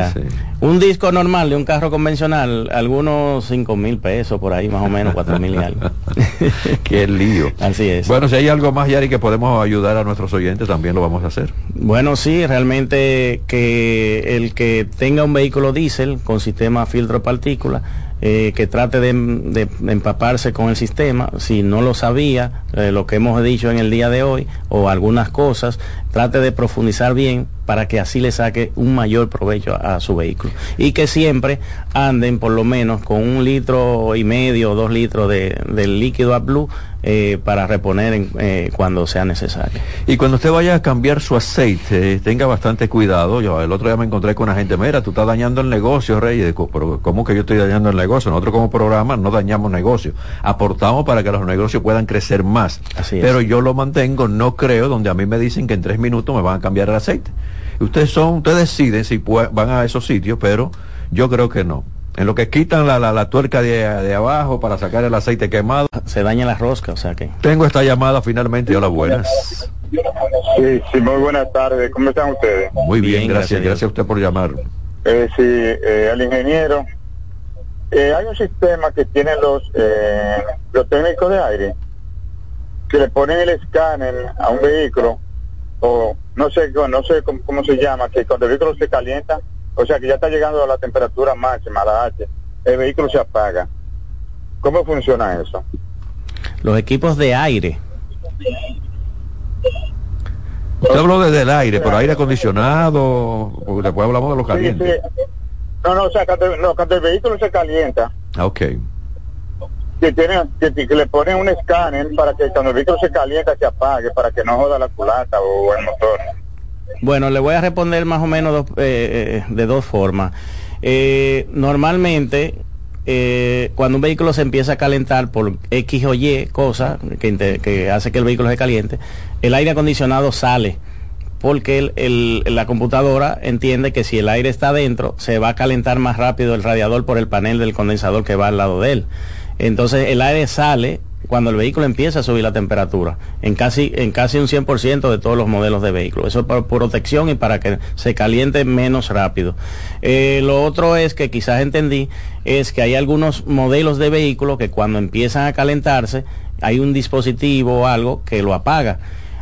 Un disco normal de un carro convencional, algunos 5 mil pesos por ahí, más o menos, 4 mil y algo. Qué lío. Así es. Bueno, si hay algo más, Yari, que podemos ayudar a nuestros oyentes, también lo vamos a hacer. Bueno, sí, realmente que el que tenga un vehículo diésel con sistema filtro partícula eh, que trate de, empaparse con el sistema, si no lo sabía, eh, lo que hemos dicho en el día de hoy, o algunas cosas, trate de profundizar bien para que así le saque un mayor provecho a, su vehículo. Y que siempre anden por lo menos con un litro y medio o dos litros de, del líquido AdBlue eh, para reponer eh, cuando sea necesario. Y cuando usted vaya a cambiar su aceite, tenga bastante cuidado. Yo el otro día me encontré con una gente, mira, tú estás dañando el negocio, Rey. pero ¿cómo que yo estoy dañando el negocio? Nosotros como programa no dañamos negocio. Aportamos para que los negocios puedan crecer más. Así pero yo lo mantengo, no creo, donde a mí me dicen que en tres minutos me van a cambiar el aceite. Ustedes son, ustedes deciden si van a esos sitios, pero yo creo que no. En lo que quitan la, la, tuerca de, abajo para sacar el aceite quemado. Se daña la rosca, o sea que. Tengo esta llamada finalmente. Hola, buenas. Sí, sí, muy buenas tardes. ¿Cómo están ustedes? Muy bien, Bien, gracias. gracias a Gracias a usted por llamar. Eh, sí, eh, al ingeniero. Eh, hay un sistema que tienen los, eh, los técnicos de aire que le ponen el escáner a un vehículo o no sé no sé cómo, cómo se llama que cuando el vehículo se calienta o sea que ya está llegando a la temperatura máxima a la H el vehículo se apaga ¿cómo funciona eso? Los equipos de aire. Usted habló desde el aire, pero aire acondicionado, porque después hablamos de lo Sí, caliente. sí. no no o sea cuando, no, cuando el vehículo se calienta Ah, ok. Que, tiene, que, le ponen un escáner para que cuando el vehículo se calienta se apague, para que no joda la culata o el motor. Bueno, le voy a responder más o menos dos- eh, eh, de dos formas. Eh, normalmente, eh, cuando un vehículo se empieza a calentar por X o Y cosa que, hace que el vehículo se caliente, el aire acondicionado sale porque el- el- la computadora entiende que si el aire está adentro, se va a calentar más rápido el radiador por el panel del condensador que va al lado de él. Entonces el aire sale cuando el vehículo empieza a subir la temperatura, en casi, en casi un 100% de todos los modelos de vehículos. Eso es por protección y para que se caliente menos rápido. Eh, lo otro es que quizás entendí, es que hay algunos modelos de vehículos que cuando empiezan a calentarse, hay un dispositivo o algo que lo apaga.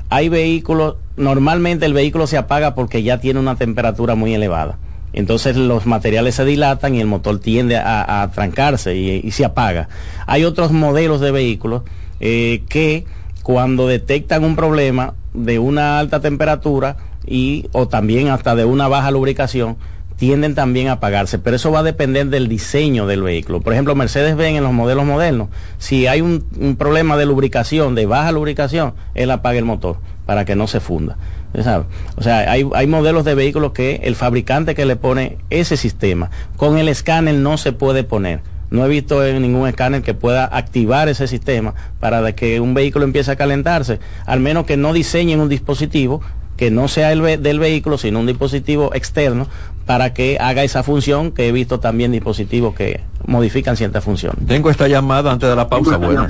Hay vehículos, normalmente el vehículo se apaga porque ya tiene una temperatura muy elevada. Entonces los materiales se dilatan y el motor tiende a, trancarse y, se apaga. Hay otros modelos de vehículos eh, que cuando detectan un problema de una alta temperatura y o también hasta de una baja lubricación, tienden también a apagarse, pero eso va a depender del diseño del vehículo. Por ejemplo, Mercedes-Benz en los modelos modernos, si hay un problema de lubricación, de baja lubricación, él apaga el motor para que no se funda. O sea, hay, hay modelos de vehículos que el fabricante que le pone ese sistema, con el escáner no se puede poner. No he visto en ningún escáner que pueda activar ese sistema para que un vehículo empiece a calentarse, al menos que no diseñen un dispositivo que no sea el ve- del vehículo, sino un dispositivo externo para que haga esa función, que he visto también dispositivos que modifican ciertas funciones. Tengo esta llamada antes de la pausa. Buenas.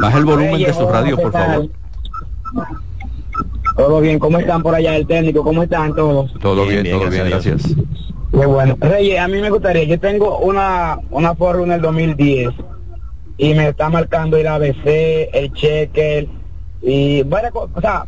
Baja el volumen de su radio, por favor. Todo bien, ¿cómo están por allá el técnico? ¿Cómo están todos? Todo Bien, todo bien, gracias a gracias. Qué bueno. Reyes, a mí me gustaría, yo tengo una, una Forerunner 2010 y me está marcando el ABC, el checker y varias cosas, o sea,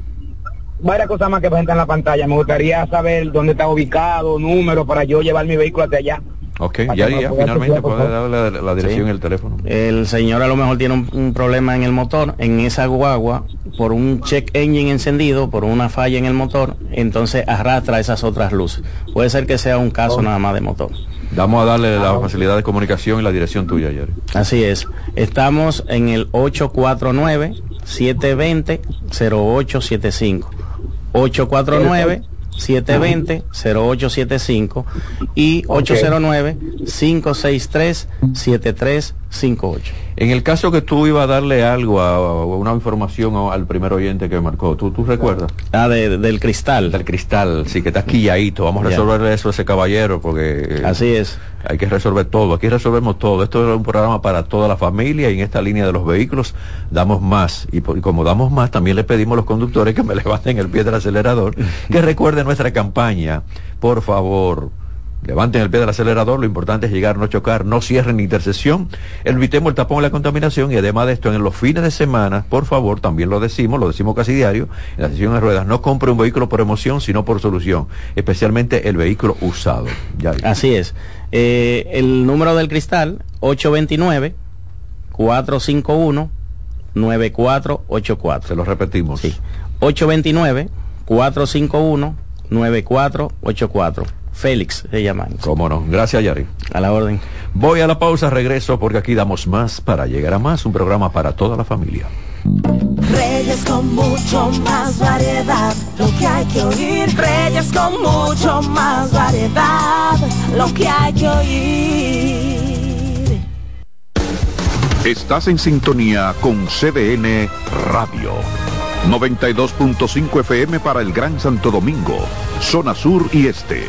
varias cosas más que presentan en la pantalla. Me gustaría saber dónde está ubicado, número para yo llevar mi vehículo hacia allá. Ok, ya, finalmente puede darle la, la dirección Sí. y el teléfono. El señor a lo mejor tiene un, un problema en el motor, en esa guagua, por un check engine encendido, por una falla en el motor, entonces arrastra esas otras luces. Puede ser que sea un caso nada más de motor. Vamos a darle la facilidad de comunicación y la dirección tuya, Jerry. Así es. Estamos en el 849-720-0875. 849-720-0875 y 809-563-7358. En el caso que tú ibas a darle algo, a, a una información al primer oyente que marcó, ¿tú, tú recuerdas? Ah, de- del cristal. Del cristal, sí, que está quilladito. Vamos a resolverle eso a ese caballero porque eh, Así es. hay que resolver todo. Aquí resolvemos todo. Esto es un programa para toda la familia y en esta línea de los vehículos damos más. Y, y como damos más, también le pedimos a los conductores que me levanten el pie del acelerador, que recuerden nuestra campaña. Por favor, levanten el pie del acelerador. Lo importante es llegar, no chocar, no cierren la intersección. Evitemos el tapón y la contaminación. Y además de esto, en los fines de semana, por favor, también lo decimos, lo decimos casi diario, en la sesión de ruedas, no compre un vehículo por emoción, sino por solución. Especialmente el vehículo usado. Ya. Así es. Eh, el número del cristal, 829-451-9484. Se lo repetimos. Sí. 829-451-9484. Félix se llama. Cómo no. Gracias, Yari. A la orden. Voy a la pausa, regreso porque aquí damos más para llegar a más, un programa para toda la familia. Reyes con mucho más variedad, lo que hay que oír. Reyes con mucho más variedad, lo que hay que oír. Estás en sintonía con CDN Radio. 92.5 FM para el Gran Santo Domingo, zona sur y este.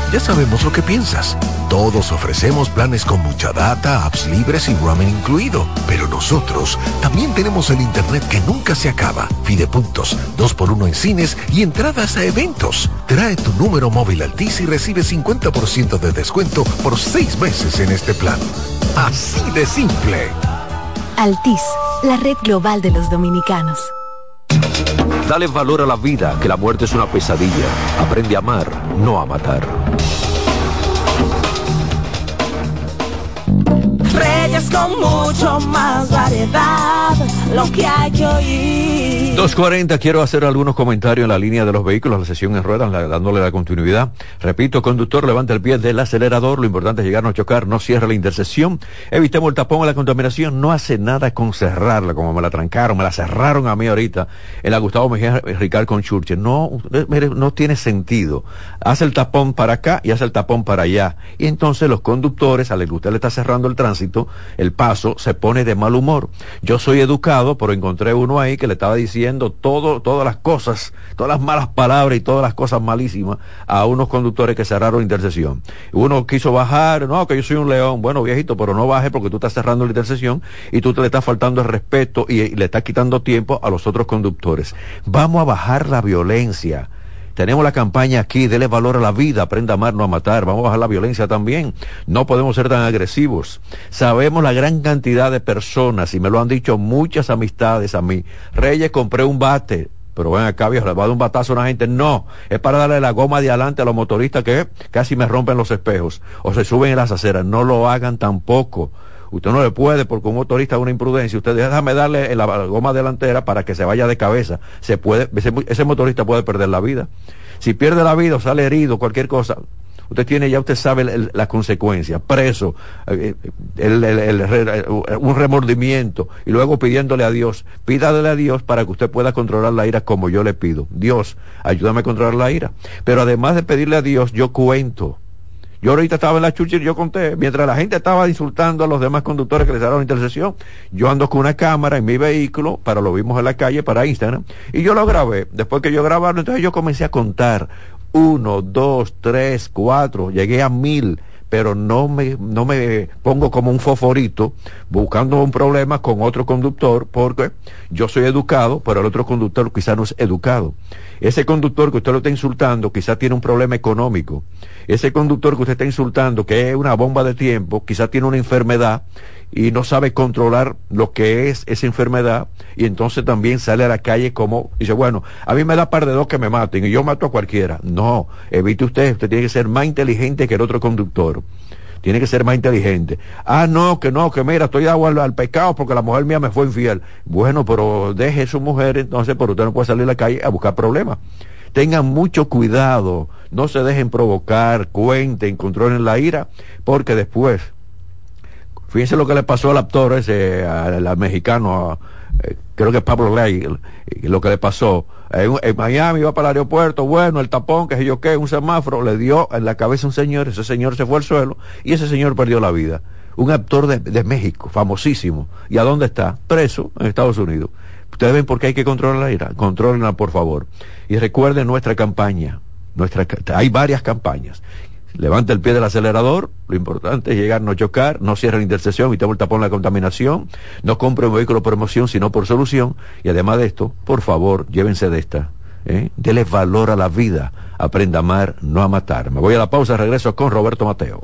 ya sabemos lo que piensas. Todos ofrecemos planes con mucha data, apps libres y roaming incluido. Pero nosotros también tenemos el internet que nunca se acaba. Fidepuntos, 2x1 en cines y entradas a eventos. Trae tu número móvil Altis y recibe 50% de descuento por 6 meses en este plan. Así de simple. Altis, la red global de los dominicanos. Dale valor a la vida, que la muerte es una pesadilla. Aprende a amar, no a matar. Reyes con mucho más variedad, lo que hay que oír. 240, quiero hacer algunos comentarios en la línea de los vehículos, la sesión en ruedas, dándole la continuidad. Repito, conductor, levanta el pie del acelerador, lo importante es llegar, no chocar, no cierre la intersección, evitemos el tapón o la contaminación, no hace nada con cerrarla, como me la trancaron, me la cerraron a mí ahorita, en la Gustavo Mejía Ricard con Churchill. No, eh, mire, no tiene sentido. Hace el tapón para acá y hace el tapón para allá. Y entonces los conductores, al que usted le está cerrando el tránsito, el paso, se pone de mal humor. Yo soy educado, pero encontré uno ahí que le estaba diciendo todo, todas las cosas, todas las malas palabras y todas las cosas malísimas a unos conductores que cerraron la intersección. Uno quiso bajar, no, que yo soy un león. Bueno, viejito, pero no baje porque tú estás cerrando la intersección y tú te le estás faltando el respeto y, y le estás quitando tiempo a los otros conductores. Vamos a bajar la violencia. Tenemos la campaña aquí, dele valor a la vida, aprenda a amar, no a matar. Vamos a bajar la violencia también. No podemos ser tan agresivos. Sabemos la gran cantidad de personas, y me lo han dicho muchas amistades a mí. Reyes, compré un bate. Pero ven acá, viejo, le va a dar un batazo a una gente. No, es para darle la goma de adelante a los motoristas que casi me rompen los espejos o se suben en las aceras. No lo hagan tampoco. Usted no le puede, porque un motorista es una imprudencia. Usted déjame darle la goma delantera para que se vaya de cabeza. Se puede, ese, motorista puede perder la vida. Si pierde la vida o sale herido, cualquier cosa, usted tiene, ya usted sabe el- la consecuencia, preso, eh, el re- un remordimiento y luego pidiéndole a Dios, pídale a Dios para que usted pueda controlar la ira como yo le pido. Dios, ayúdame a controlar la ira. Pero además de pedirle a Dios, yo cuento. Yo ahorita estaba en la chucha y yo conté, mientras la gente estaba insultando a los demás conductores que les daban intersección, yo ando con una cámara en mi vehículo, para lo vimos en la calle, para Instagram, y yo lo grabé. Después que yo grabarlo, entonces yo comencé a contar. Uno, dos, tres, cuatro, llegué a mil, pero no me, no me pongo como un foforito buscando un problema con otro conductor, porque yo soy educado, pero el otro conductor quizá no es educado. Ese conductor que usted lo está insultando quizá tiene un problema económico. Ese conductor que usted está insultando, que es una bomba de tiempo, quizá tiene una enfermedad y no sabe controlar lo que es esa enfermedad y entonces también sale a la calle como dice, bueno, a mí me da par de dos que me maten y yo mato a cualquiera. No, evite usted, usted tiene que ser más inteligente que el otro conductor. Tiene que ser más inteligente. Ah, no, que no, que mira, estoy dado al, al pecado porque la mujer mía me fue infiel. Bueno, pero deje su mujer entonces, pero usted no puede salir a la calle a buscar problemas. Tengan mucho cuidado, no se dejen provocar, cuenten, controlen la ira, porque después, fíjense lo que le pasó al actor ese, al, al mexicano, eh, creo que es Pablo Ley, lo que le pasó. En, Miami iba para el aeropuerto, bueno, el tapón, que sé yo qué, un semáforo, le dio en la cabeza a un señor, ese señor se fue al suelo y ese señor perdió la vida. Un actor de, México, famosísimo. ¿Y a dónde está? Preso en Estados Unidos. Ustedes ven por qué hay que controlar la ira. Controlenla, por favor. Y recuerden nuestra campaña. Nuestra, hay varias campañas. Levanta el pie del acelerador, lo importante es llegar, no chocar, no cierre la intersección vuelta a poner la contaminación, no compre un vehículo por emoción, sino por solución, y además de esto, por favor, llévense de esta. ¿eh? Dele valor a la vida, aprenda a amar, no a matar. Me voy a la pausa, regreso con Roberto Mateo.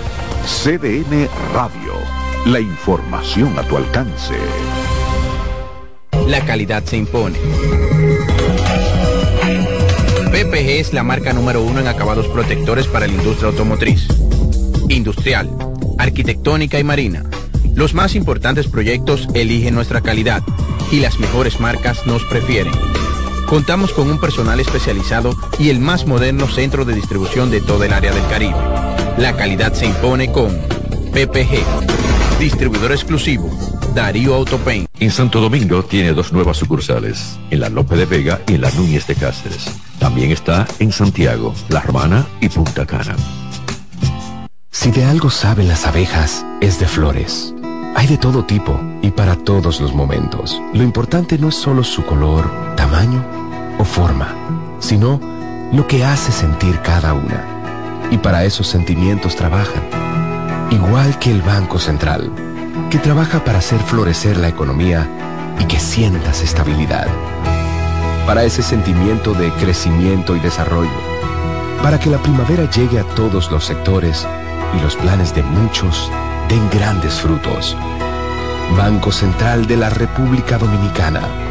CDN Radio. La información a tu alcance. La calidad se impone. PPG es la marca número uno en acabados protectores para la industria automotriz, industrial, arquitectónica y marina. Los más importantes proyectos eligen nuestra calidad y las mejores marcas nos prefieren. Contamos con un personal especializado y el más moderno centro de distribución de todo el área del Caribe. La calidad se impone con PPG, distribuidor exclusivo, Darío Autopain. En Santo Domingo tiene dos nuevas sucursales, en la Lope de Vega y en la Núñez de Cáceres. También está en Santiago, La Romana y Punta Cana. Si de algo saben las abejas, es de flores. Hay de todo tipo y para todos los momentos. Lo importante no es solo su color, tamaño o forma, sino lo que hace sentir cada una. Y para esos sentimientos trabajan. Igual que el Banco Central, que trabaja para hacer florecer la economía y que sientas estabilidad. Para ese sentimiento de crecimiento y desarrollo. Para que la primavera llegue a todos los sectores y los planes de muchos den grandes frutos. Banco Central de la República Dominicana.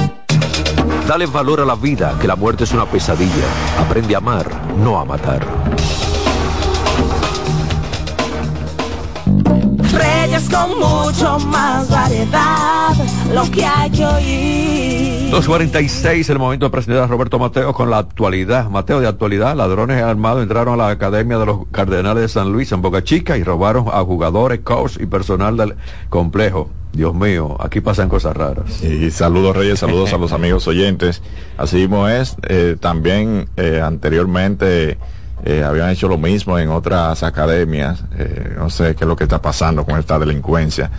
Dale valor a la vida, que la muerte es una pesadilla. Aprende a amar, no a matar. Reyes con mucho más variedad, lo que hay que oír. 2.46, el momento de presentar a Roberto Mateo con la actualidad. Mateo, de actualidad, ladrones armados entraron a la Academia de los Cardenales de San Luis en Boca Chica y robaron a jugadores, coach y personal del complejo. Dios mío, aquí pasan cosas raras. Y saludos Reyes, saludos a los amigos oyentes. Así mismo es, eh, también eh, anteriormente eh, habían hecho lo mismo en otras academias. Eh, no sé qué es lo que está pasando con esta delincuencia,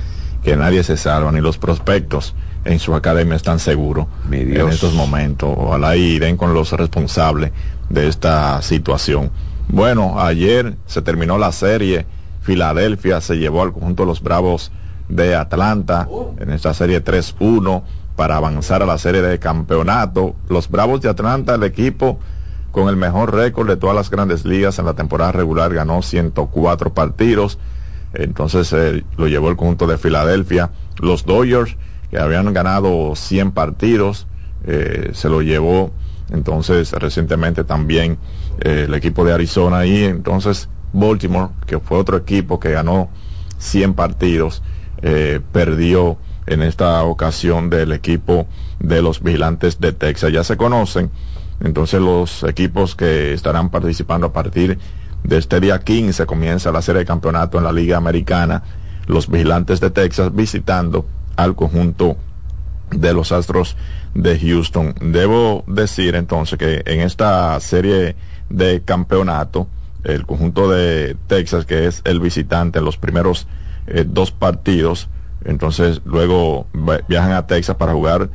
que nadie se salva, ni los prospectos en su academia están seguros en estos momentos. Ojalá y den con los responsables de esta situación. Bueno, ayer se terminó la serie. Filadelfia se llevó al conjunto de los Bravos de Atlanta en esta serie 3-1 para avanzar a la serie de campeonato. Los Bravos de Atlanta, el equipo con el mejor récord de todas las grandes ligas en la temporada regular, ganó 104 partidos. Entonces eh, lo llevó el conjunto de Filadelfia. Los Dodgers, que habían ganado 100 partidos, eh, se lo llevó entonces recientemente también eh, el equipo de Arizona y entonces Baltimore, que fue otro equipo que ganó 100 partidos, eh, perdió en esta ocasión del equipo de los vigilantes de Texas. Ya se conocen entonces los equipos que estarán participando a partir de este día 15 comienza la serie de campeonato en la Liga Americana. Los vigilantes de Texas visitando al conjunto de los Astros de Houston. Debo decir entonces que en esta serie de campeonato, el conjunto de Texas, que es el visitante en los primeros eh, dos partidos, entonces luego viajan a Texas para jugar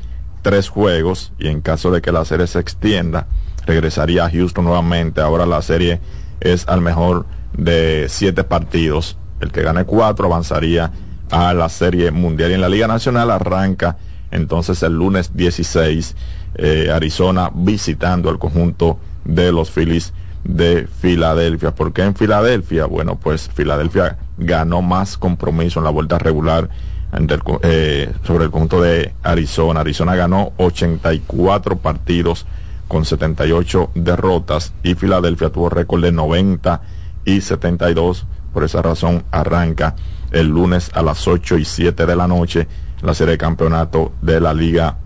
tres juegos y en caso de que la serie se extienda, regresaría a Houston nuevamente. Ahora la serie es al mejor de siete partidos. El que gane cuatro avanzaría a la serie mundial y en la Liga Nacional arranca entonces el lunes 16 eh, Arizona visitando el conjunto de los Phillies de Filadelfia. ¿Por qué en Filadelfia? Bueno, pues Filadelfia ganó más compromiso en la vuelta regular eh, sobre el conjunto de Arizona. Arizona ganó 84 partidos con 78 derrotas y Filadelfia tuvo récord de 90 y 72. Por esa razón arranca el lunes a las 8 y 7 de la noche la serie de campeonato de la Liga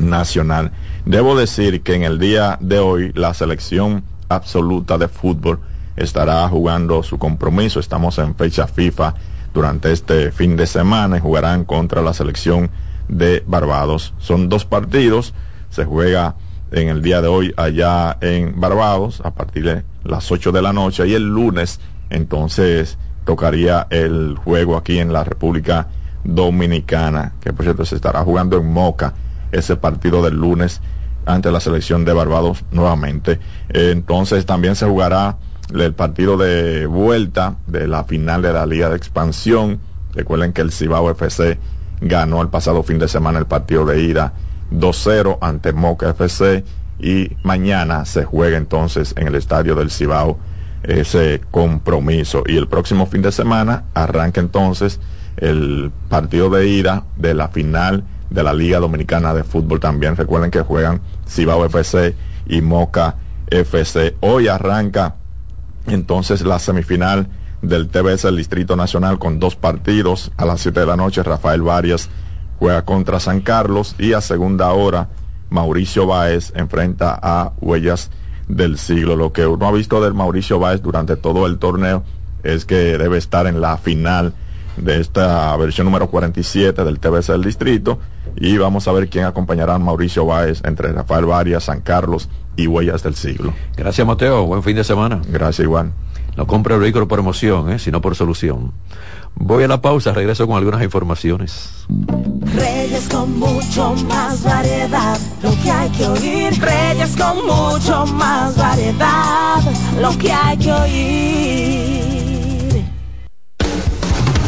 Nacional. Debo decir que en el día de hoy la selección absoluta de fútbol estará jugando su compromiso. Estamos en fecha FIFA durante este fin de semana y jugarán contra la selección de Barbados. Son dos partidos, se juega en el día de hoy allá en Barbados a partir de las 8 de la noche y el lunes entonces tocaría el juego aquí en la República Dominicana, que por cierto se estará jugando en Moca ese partido del lunes ante la selección de Barbados nuevamente. Entonces también se jugará el partido de vuelta de la final de la Liga de Expansión. Recuerden que el Cibao FC ganó el pasado fin de semana el partido de ida 2-0 ante Moca FC y mañana se juega entonces en el estadio del Cibao ese compromiso. Y el próximo fin de semana arranca entonces el partido de ida de la final de la Liga Dominicana de Fútbol también. Recuerden que juegan Cibao FC y Moca FC hoy arranca entonces la semifinal del TBS del Distrito Nacional con dos partidos a las 7 de la noche. Rafael Varias juega contra San Carlos y a segunda hora Mauricio Báez enfrenta a Huellas del Siglo. Lo que uno ha visto del Mauricio Báez durante todo el torneo es que debe estar en la final de esta versión número 47 del TBS del Distrito y vamos a ver quién acompañará a Mauricio Báez entre Rafael Varias, San Carlos y Huellas del Siglo. Gracias Mateo, buen fin de semana. Gracias igual. No compre el vehículo por emoción, ¿eh? sino por solución. Voy a la pausa, regreso con algunas informaciones. Reyes con mucho más variedad, lo que hay que oír. Reyes con mucho más variedad, lo que hay que oír.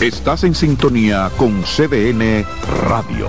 Estás en sintonía con CDN Radio.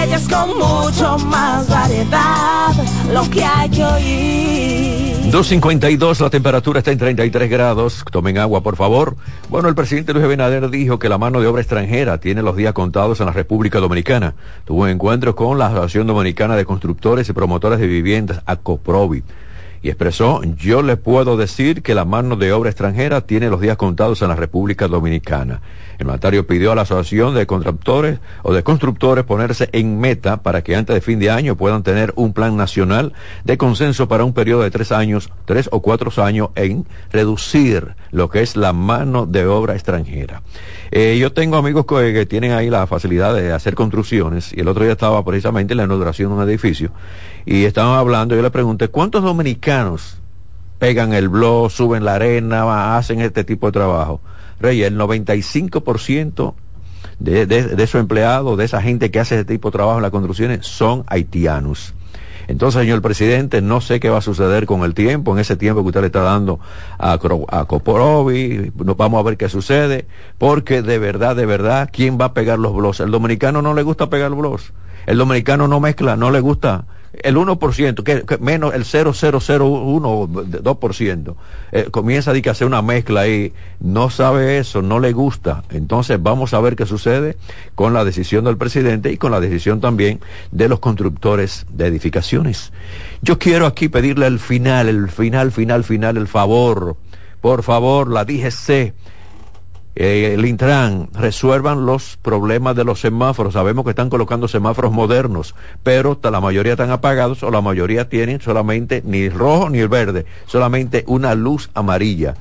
Reyes con mucho más variedad, lo que hay que oír. 252, la temperatura está en 33 grados. Tomen agua, por favor. Bueno, el presidente Luis Abinader dijo que la mano de obra extranjera tiene los días contados en la República Dominicana. Tuvo un encuentro con la Asociación Dominicana de Constructores y Promotores de Viviendas, ACOPROVI y expresó, yo le puedo decir que la mano de obra extranjera tiene los días contados en la República Dominicana. El mandatario pidió a la Asociación de Constructores o de Constructores ponerse en meta para que antes de fin de año puedan tener un plan nacional de consenso para un periodo de tres años, tres o cuatro años en reducir lo que es la mano de obra extranjera. Eh, yo tengo amigos que, que, tienen ahí la facilidad de hacer construcciones y el otro día estaba precisamente en la inauguración de un edificio y estaban hablando, yo le pregunté, ¿cuántos dominicanos pegan el blog, suben la arena, hacen este tipo de trabajo? Rey, el 95% de, de, de esos empleados, de esa gente que hace este tipo de trabajo en las construcciones, son haitianos. Entonces, señor presidente, no sé qué va a suceder con el tiempo, en ese tiempo que usted le está dando a, a Koporovi, vamos a ver qué sucede, porque de verdad, de verdad, ¿quién va a pegar los blogs? El dominicano no le gusta pegar blogs. El dominicano no mezcla, no le gusta el 1%, que, que menos el 0,001, 2%, eh, comienza a, hacer una mezcla ahí, no sabe eso, no le gusta. Entonces vamos a ver qué sucede con la decisión del presidente y con la decisión también de los constructores de edificaciones. Yo quiero aquí pedirle al final, el final, final, final, el favor, por favor, la DGC eh, el Intran resuelvan los problemas de los semáforos. Sabemos que están colocando semáforos modernos, pero la mayoría están apagados o la mayoría tienen solamente ni el rojo ni el verde, solamente una luz amarilla.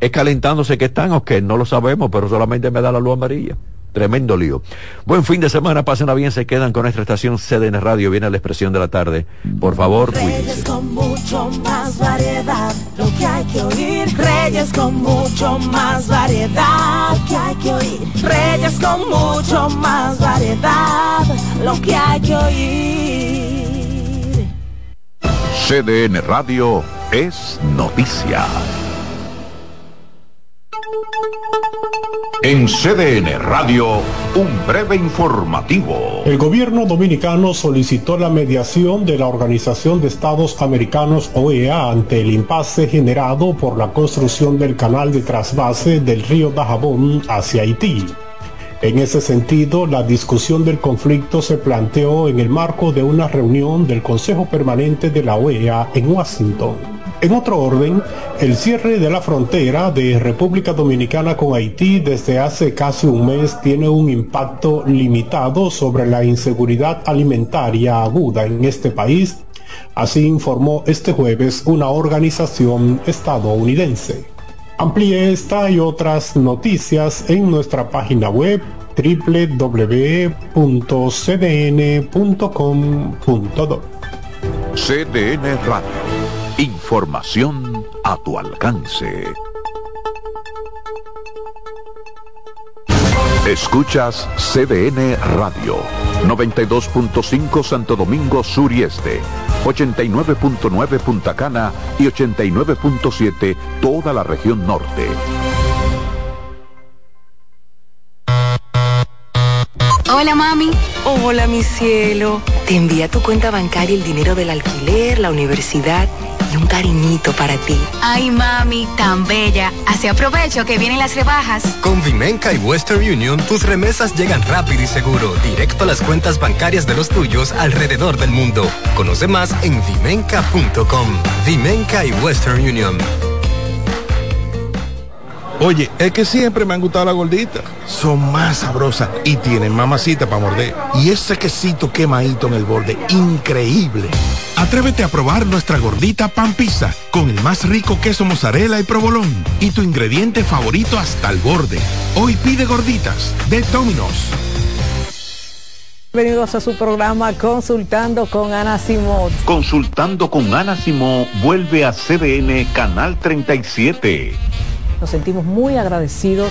¿Es calentándose que están o qué? No lo sabemos, pero solamente me da la luz amarilla. Tremendo lío. Buen fin de semana, pasen bien, se quedan con nuestra estación CDN Radio, viene la expresión de la tarde. Por favor, Reyes con mucho más variedad, lo que hay que oír. Reyes con mucho más variedad, lo que hay que oír. Reyes con mucho más variedad, lo que hay que oír. CDN Radio es noticia. En CDN Radio, un breve informativo. El gobierno dominicano solicitó la mediación de la Organización de Estados Americanos OEA ante el impasse generado por la construcción del canal de trasvase del río Dajabón hacia Haití. En ese sentido, la discusión del conflicto se planteó en el marco de una reunión del Consejo Permanente de la OEA en Washington. En otro orden, el cierre de la frontera de República Dominicana con Haití desde hace casi un mes tiene un impacto limitado sobre la inseguridad alimentaria aguda en este país, así informó este jueves una organización estadounidense. Amplíe esta y otras noticias en nuestra página web www.cdn.com.do. CDN Radio Información a tu alcance. Escuchas CDN Radio, 92.5 Santo Domingo Sur y Este, 89.9 Punta Cana y 89.7 toda la región norte. Hola mami. Hola mi cielo. Te envía tu cuenta bancaria el dinero del alquiler, la universidad y un cariñito para ti. Ay, mami, tan bella. Así aprovecho que vienen las rebajas. Con Vimenca y Western Union, tus remesas llegan rápido y seguro, directo a las cuentas bancarias de los tuyos alrededor del mundo. Conoce más en vimenca.com. Vimenca y Western Union. Oye, es que siempre me han gustado las gorditas. Son más sabrosas y tienen mamacita para morder. Y ese quesito quemadito en el borde, increíble. Atrévete a probar nuestra gordita pan pizza con el más rico queso mozzarella y provolón y tu ingrediente favorito hasta el borde. Hoy pide gorditas de Domino's. Bienvenidos a su programa Consultando con Ana Simón. Consultando con Ana Simón vuelve a CDN Canal 37. Nos sentimos muy agradecidos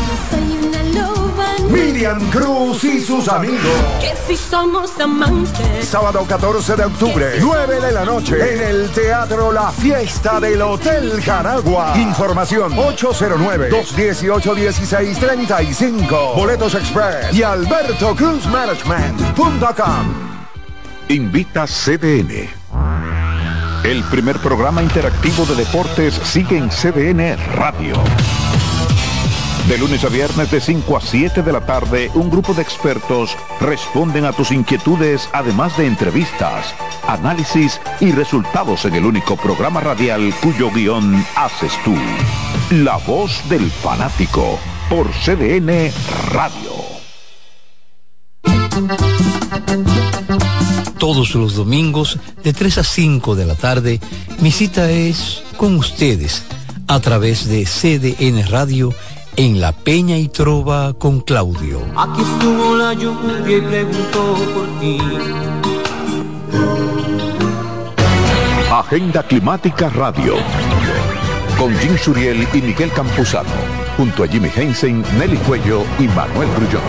Cruz y sus amigos. Que si somos amantes. Sábado 14 de octubre, 9 de la noche, en el Teatro La Fiesta del Hotel Jaragua. Información 809-218-1635. Boletos Express y Alberto Cruz Management.com. Invita CDN. El primer programa interactivo de deportes sigue en CDN Radio. De lunes a viernes de 5 a 7 de la tarde, un grupo de expertos responden a tus inquietudes, además de entrevistas, análisis y resultados en el único programa radial cuyo guion haces tú. La voz del fanático por CDN Radio. Todos los domingos de 3 a 5 de la tarde, mi cita es con ustedes a través de CDN Radio en La Peña y Trova con Claudio. Aquí estuvo la lluvia y preguntó por ti. Agenda Climática Radio. Con Jim Suriel y Miguel Campuzano. Junto a Jimmy Hensen, Nelly Cuello y Manuel Grullón.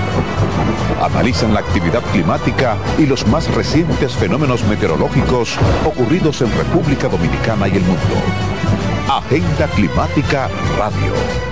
Analizan la actividad climática y los más recientes fenómenos meteorológicos ocurridos en República Dominicana y el mundo. Agenda Climática Radio.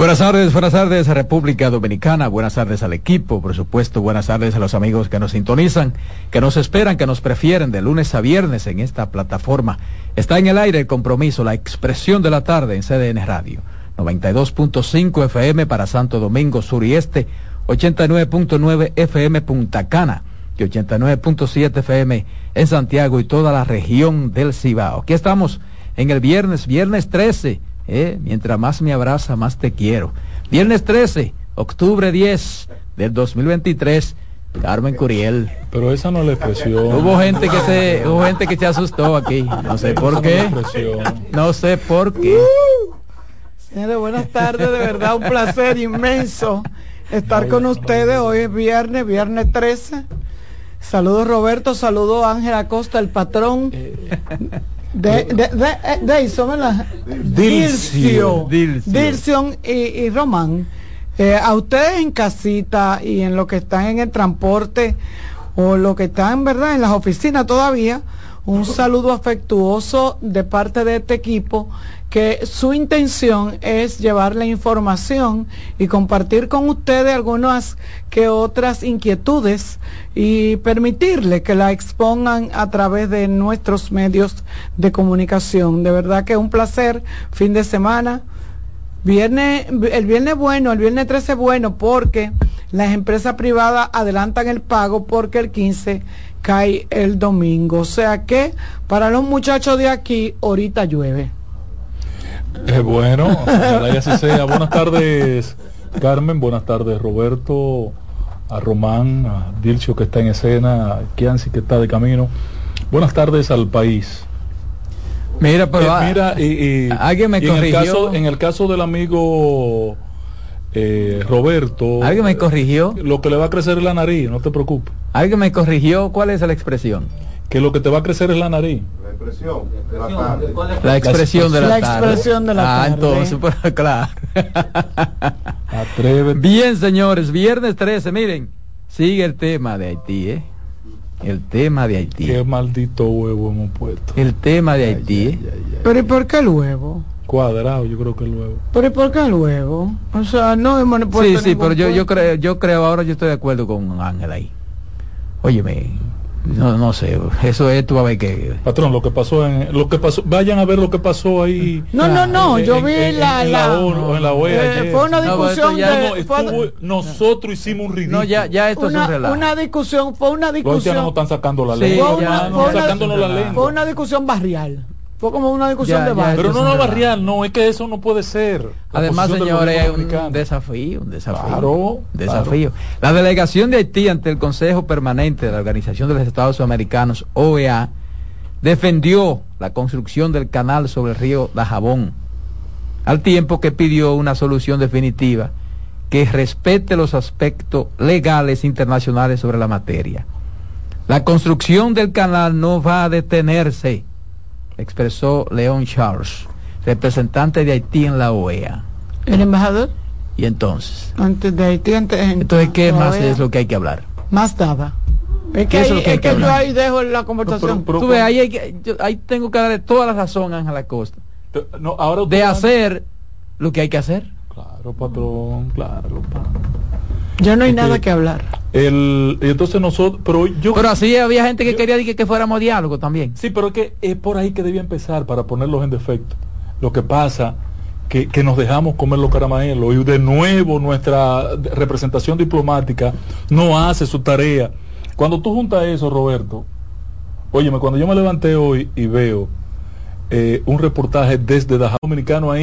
Buenas tardes, buenas tardes a República Dominicana, buenas tardes al equipo, por supuesto, buenas tardes a los amigos que nos sintonizan, que nos esperan, que nos prefieren de lunes a viernes en esta plataforma. Está en el aire el compromiso, la expresión de la tarde en CDN Radio. 92.5 FM para Santo Domingo Sur y Este, 89.9 FM Punta Cana y 89.7 FM en Santiago y toda la región del Cibao. Aquí estamos en el viernes, viernes 13 eh, mientras más me abraza, más te quiero. Viernes 13, octubre 10 del 2023. Carmen Curiel. Pero esa no es la expresión. Hubo gente que se, hubo gente que se asustó aquí. No sé por qué. No sé por qué. Señores, buenas tardes, de verdad un placer inmenso estar con ustedes. Hoy es viernes, viernes 13. Saludos Roberto, saludos Ángel Acosta, el patrón. De, de, de, de eso, ¿verdad? Dilcio. Dilcio. y, y Román. Eh, a ustedes en casita y en lo que están en el transporte o lo que están, ¿verdad? En las oficinas todavía, un saludo afectuoso de parte de este equipo que su intención es llevar la información y compartir con ustedes algunas que otras inquietudes y permitirle que la expongan a través de nuestros medios de comunicación. De verdad que es un placer, fin de semana. Viernes, el viernes bueno, el viernes 13 bueno porque las empresas privadas adelantan el pago porque el 15 cae el domingo. O sea que para los muchachos de aquí ahorita llueve. Eh, bueno, ojalá y así sea. Buenas tardes, Carmen. Buenas tardes, Roberto. A Román, a Dilcio que está en escena, a Kianci que está de camino. Buenas tardes al país. Mira, pero Eh, mira, y, y- alguien me y en el corrigió. caso, en el caso del amigo eh, Roberto, alguien me corrigió. lo que le va a crecer es la nariz, no te preocupes. Alguien me corrigió. ¿Cuál es la expresión? Que lo que te va a crecer es la nariz. La expresión de la La expresión de la, La tarde. expresión de la ah, tarde. entonces, pues, claro. Atrévete. Bien, señores, viernes 13, miren, sigue el tema de Haití, ¿eh? El tema de Haití. Qué maldito huevo hemos puesto. El tema de Haití, ¿eh? Pero ¿y por qué el huevo? Cuadrado, yo creo que el huevo. Pero ¿y por qué el huevo? O sea, no hemos Sí, sí, ningún pero yo, yo creo, yo creo, ahora yo estoy de acuerdo con Ángel ahí. Óyeme, no, no sé, eso es, tú a ver que... Patrón, lo que pasó en lo que pasó, vayan a ver lo que pasó ahí. No, no, no, en- yo en- vi en- la- en la- ONU, o en la OEA Eh, fue una No, discusión ya de- No, fue- estuvo- nosotros hicimos un ridículo. No, ya, ya esto es un una, relajo. una discusión, fue una Los discusión. nos están sacando la Sí, lengua. fue ya, una, no, fue una- sacándonos la lengua. fue una discusión barrial. Fue como una discusión Ya, de barrio. Pero no no barrial, no, es que eso no puede ser. Además, señores, hay un desafío, un desafío. Claro, un desafío. La delegación de Haití ante el Consejo Permanente de la Organización de los Estados Americanos, OEA, defendió la construcción del canal sobre el río Dajabón, al tiempo que pidió una solución definitiva que respete los aspectos legales internacionales sobre la materia. La construcción del canal no va a detenerse, expresó León Charles, representante de Haití en la OEA. El embajador, Y entonces, antes de Haití, antes en- entonces ¿qué más todavía- es lo que hay que hablar? Más nada. Es que, ¿Qué es ahí- lo que hay es que yo hablar? ahí dejo la conversación. Tú ves, ahí, hay que- yo- ahí tengo que darle toda la razón a Ángela Costa. No, ahora de hacer lo que hay que hacer. Claro, patrón, claro. Ya no hay Es que- nada que hablar. El, y entonces nosotros, pero yo... Pero así había gente que quería que, que fuéramos a diálogo también. Sí, pero es que es por ahí que debía empezar para ponerlos en defecto. Lo que pasa que, que nos dejamos comer los caramelos y de nuevo nuestra representación diplomática no hace su tarea. Cuando tú juntas eso, Roberto, óyeme, cuando yo me levanté hoy y veo eh, un reportaje desde Dajabón Dominicano ahí